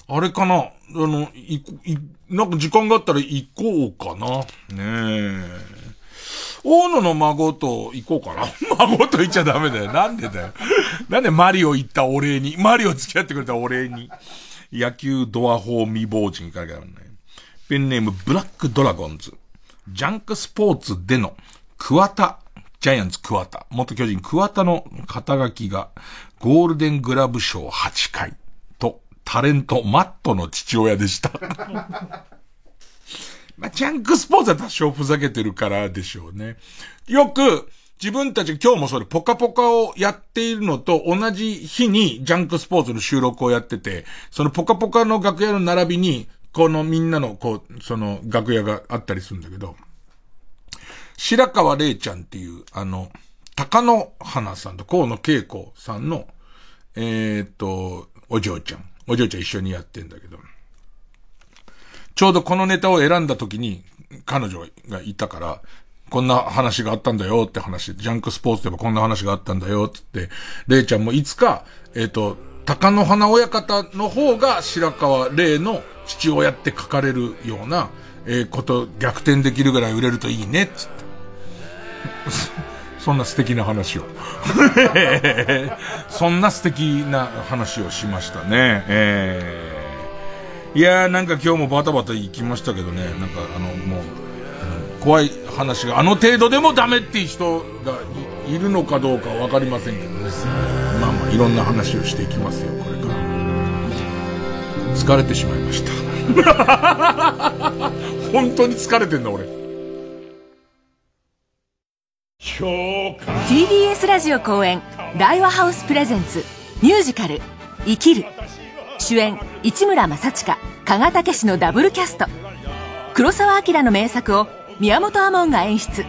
あれかな？あの、い、い、なんか時間があったら行こうかな。ねえ。大野の孫と行こうかな。孫と言っちゃダメだよ。なんでだよ。なんでマリオ行ったお礼に、マリオ付き合ってくれたお礼に、野球ドア法未亡人かなきゃダメね。ペンネームブラックドラゴンズ。ジャンクスポーツでの桑田、ジャイアンツ桑田、元巨人桑田の肩書きがゴールデングラブ賞8回とタレントマットの父親でした。まあ、ジャンクスポーツは多少ふざけてるからでしょうね。よく、自分たち今日もそれポカポカをやっているのと同じ日にジャンクスポーツの収録をやってて、そのポカポカの楽屋の並びに、このみんなのこう、その楽屋があったりするんだけど、白川玲ちゃんっていう、あの、高野花さんと河野恵子さんの、えー、っと、お嬢ちゃん。お嬢ちゃん一緒にやってんだけど、ちょうどこのネタを選んだ時に、彼女がいたから、こんな話があったんだよって話、ジャンクスポーツでもこんな話があったんだよって言って、レイちゃんもいつか、えっ、と、高野花親方の方が白川玲の父親って書かれるような、えーこと逆転できるぐらい売れるといいねって言って。そんな素敵な話を。そんな素敵な話をしましたね。えーいやーなんか今日もバタバタ行きましたけどね、なんかあの、もう、怖い話があの程度でもダメっていう人がいいるのかどうかわかりませんけどね。まあまあいろんな話をしていきますよ、これから。疲れてしまいました。本当に疲れてんだ俺。TBS ラジオ公演大和ハウスプレゼンツミュージカル「生きる」主演市村正親加賀武史のダブルキャスト。黒澤明の名作を宮本亞門が演出。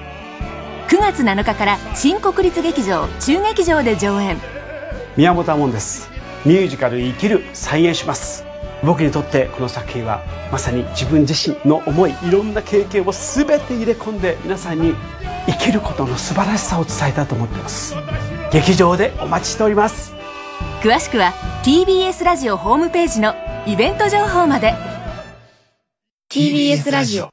9月7日から新国立劇場中劇場で上演。宮本亞門です。ミュージカル「生きる」再演します。僕にとってこの作品はまさに自分自身の思いいろんな経験を全て入れ込んで皆さんに生きることの素晴らしさを伝えたと思っています。劇場でお待ちしております。詳しくは TBS ラジオホームページのイベント情報まで TBS ラジオ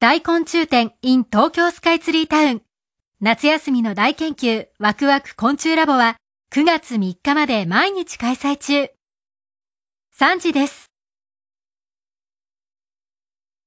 大昆虫展 in 東京スカイツリータウン。夏休みの大研究ワクワク昆虫ラボは9月3日まで毎日開催中。3時です。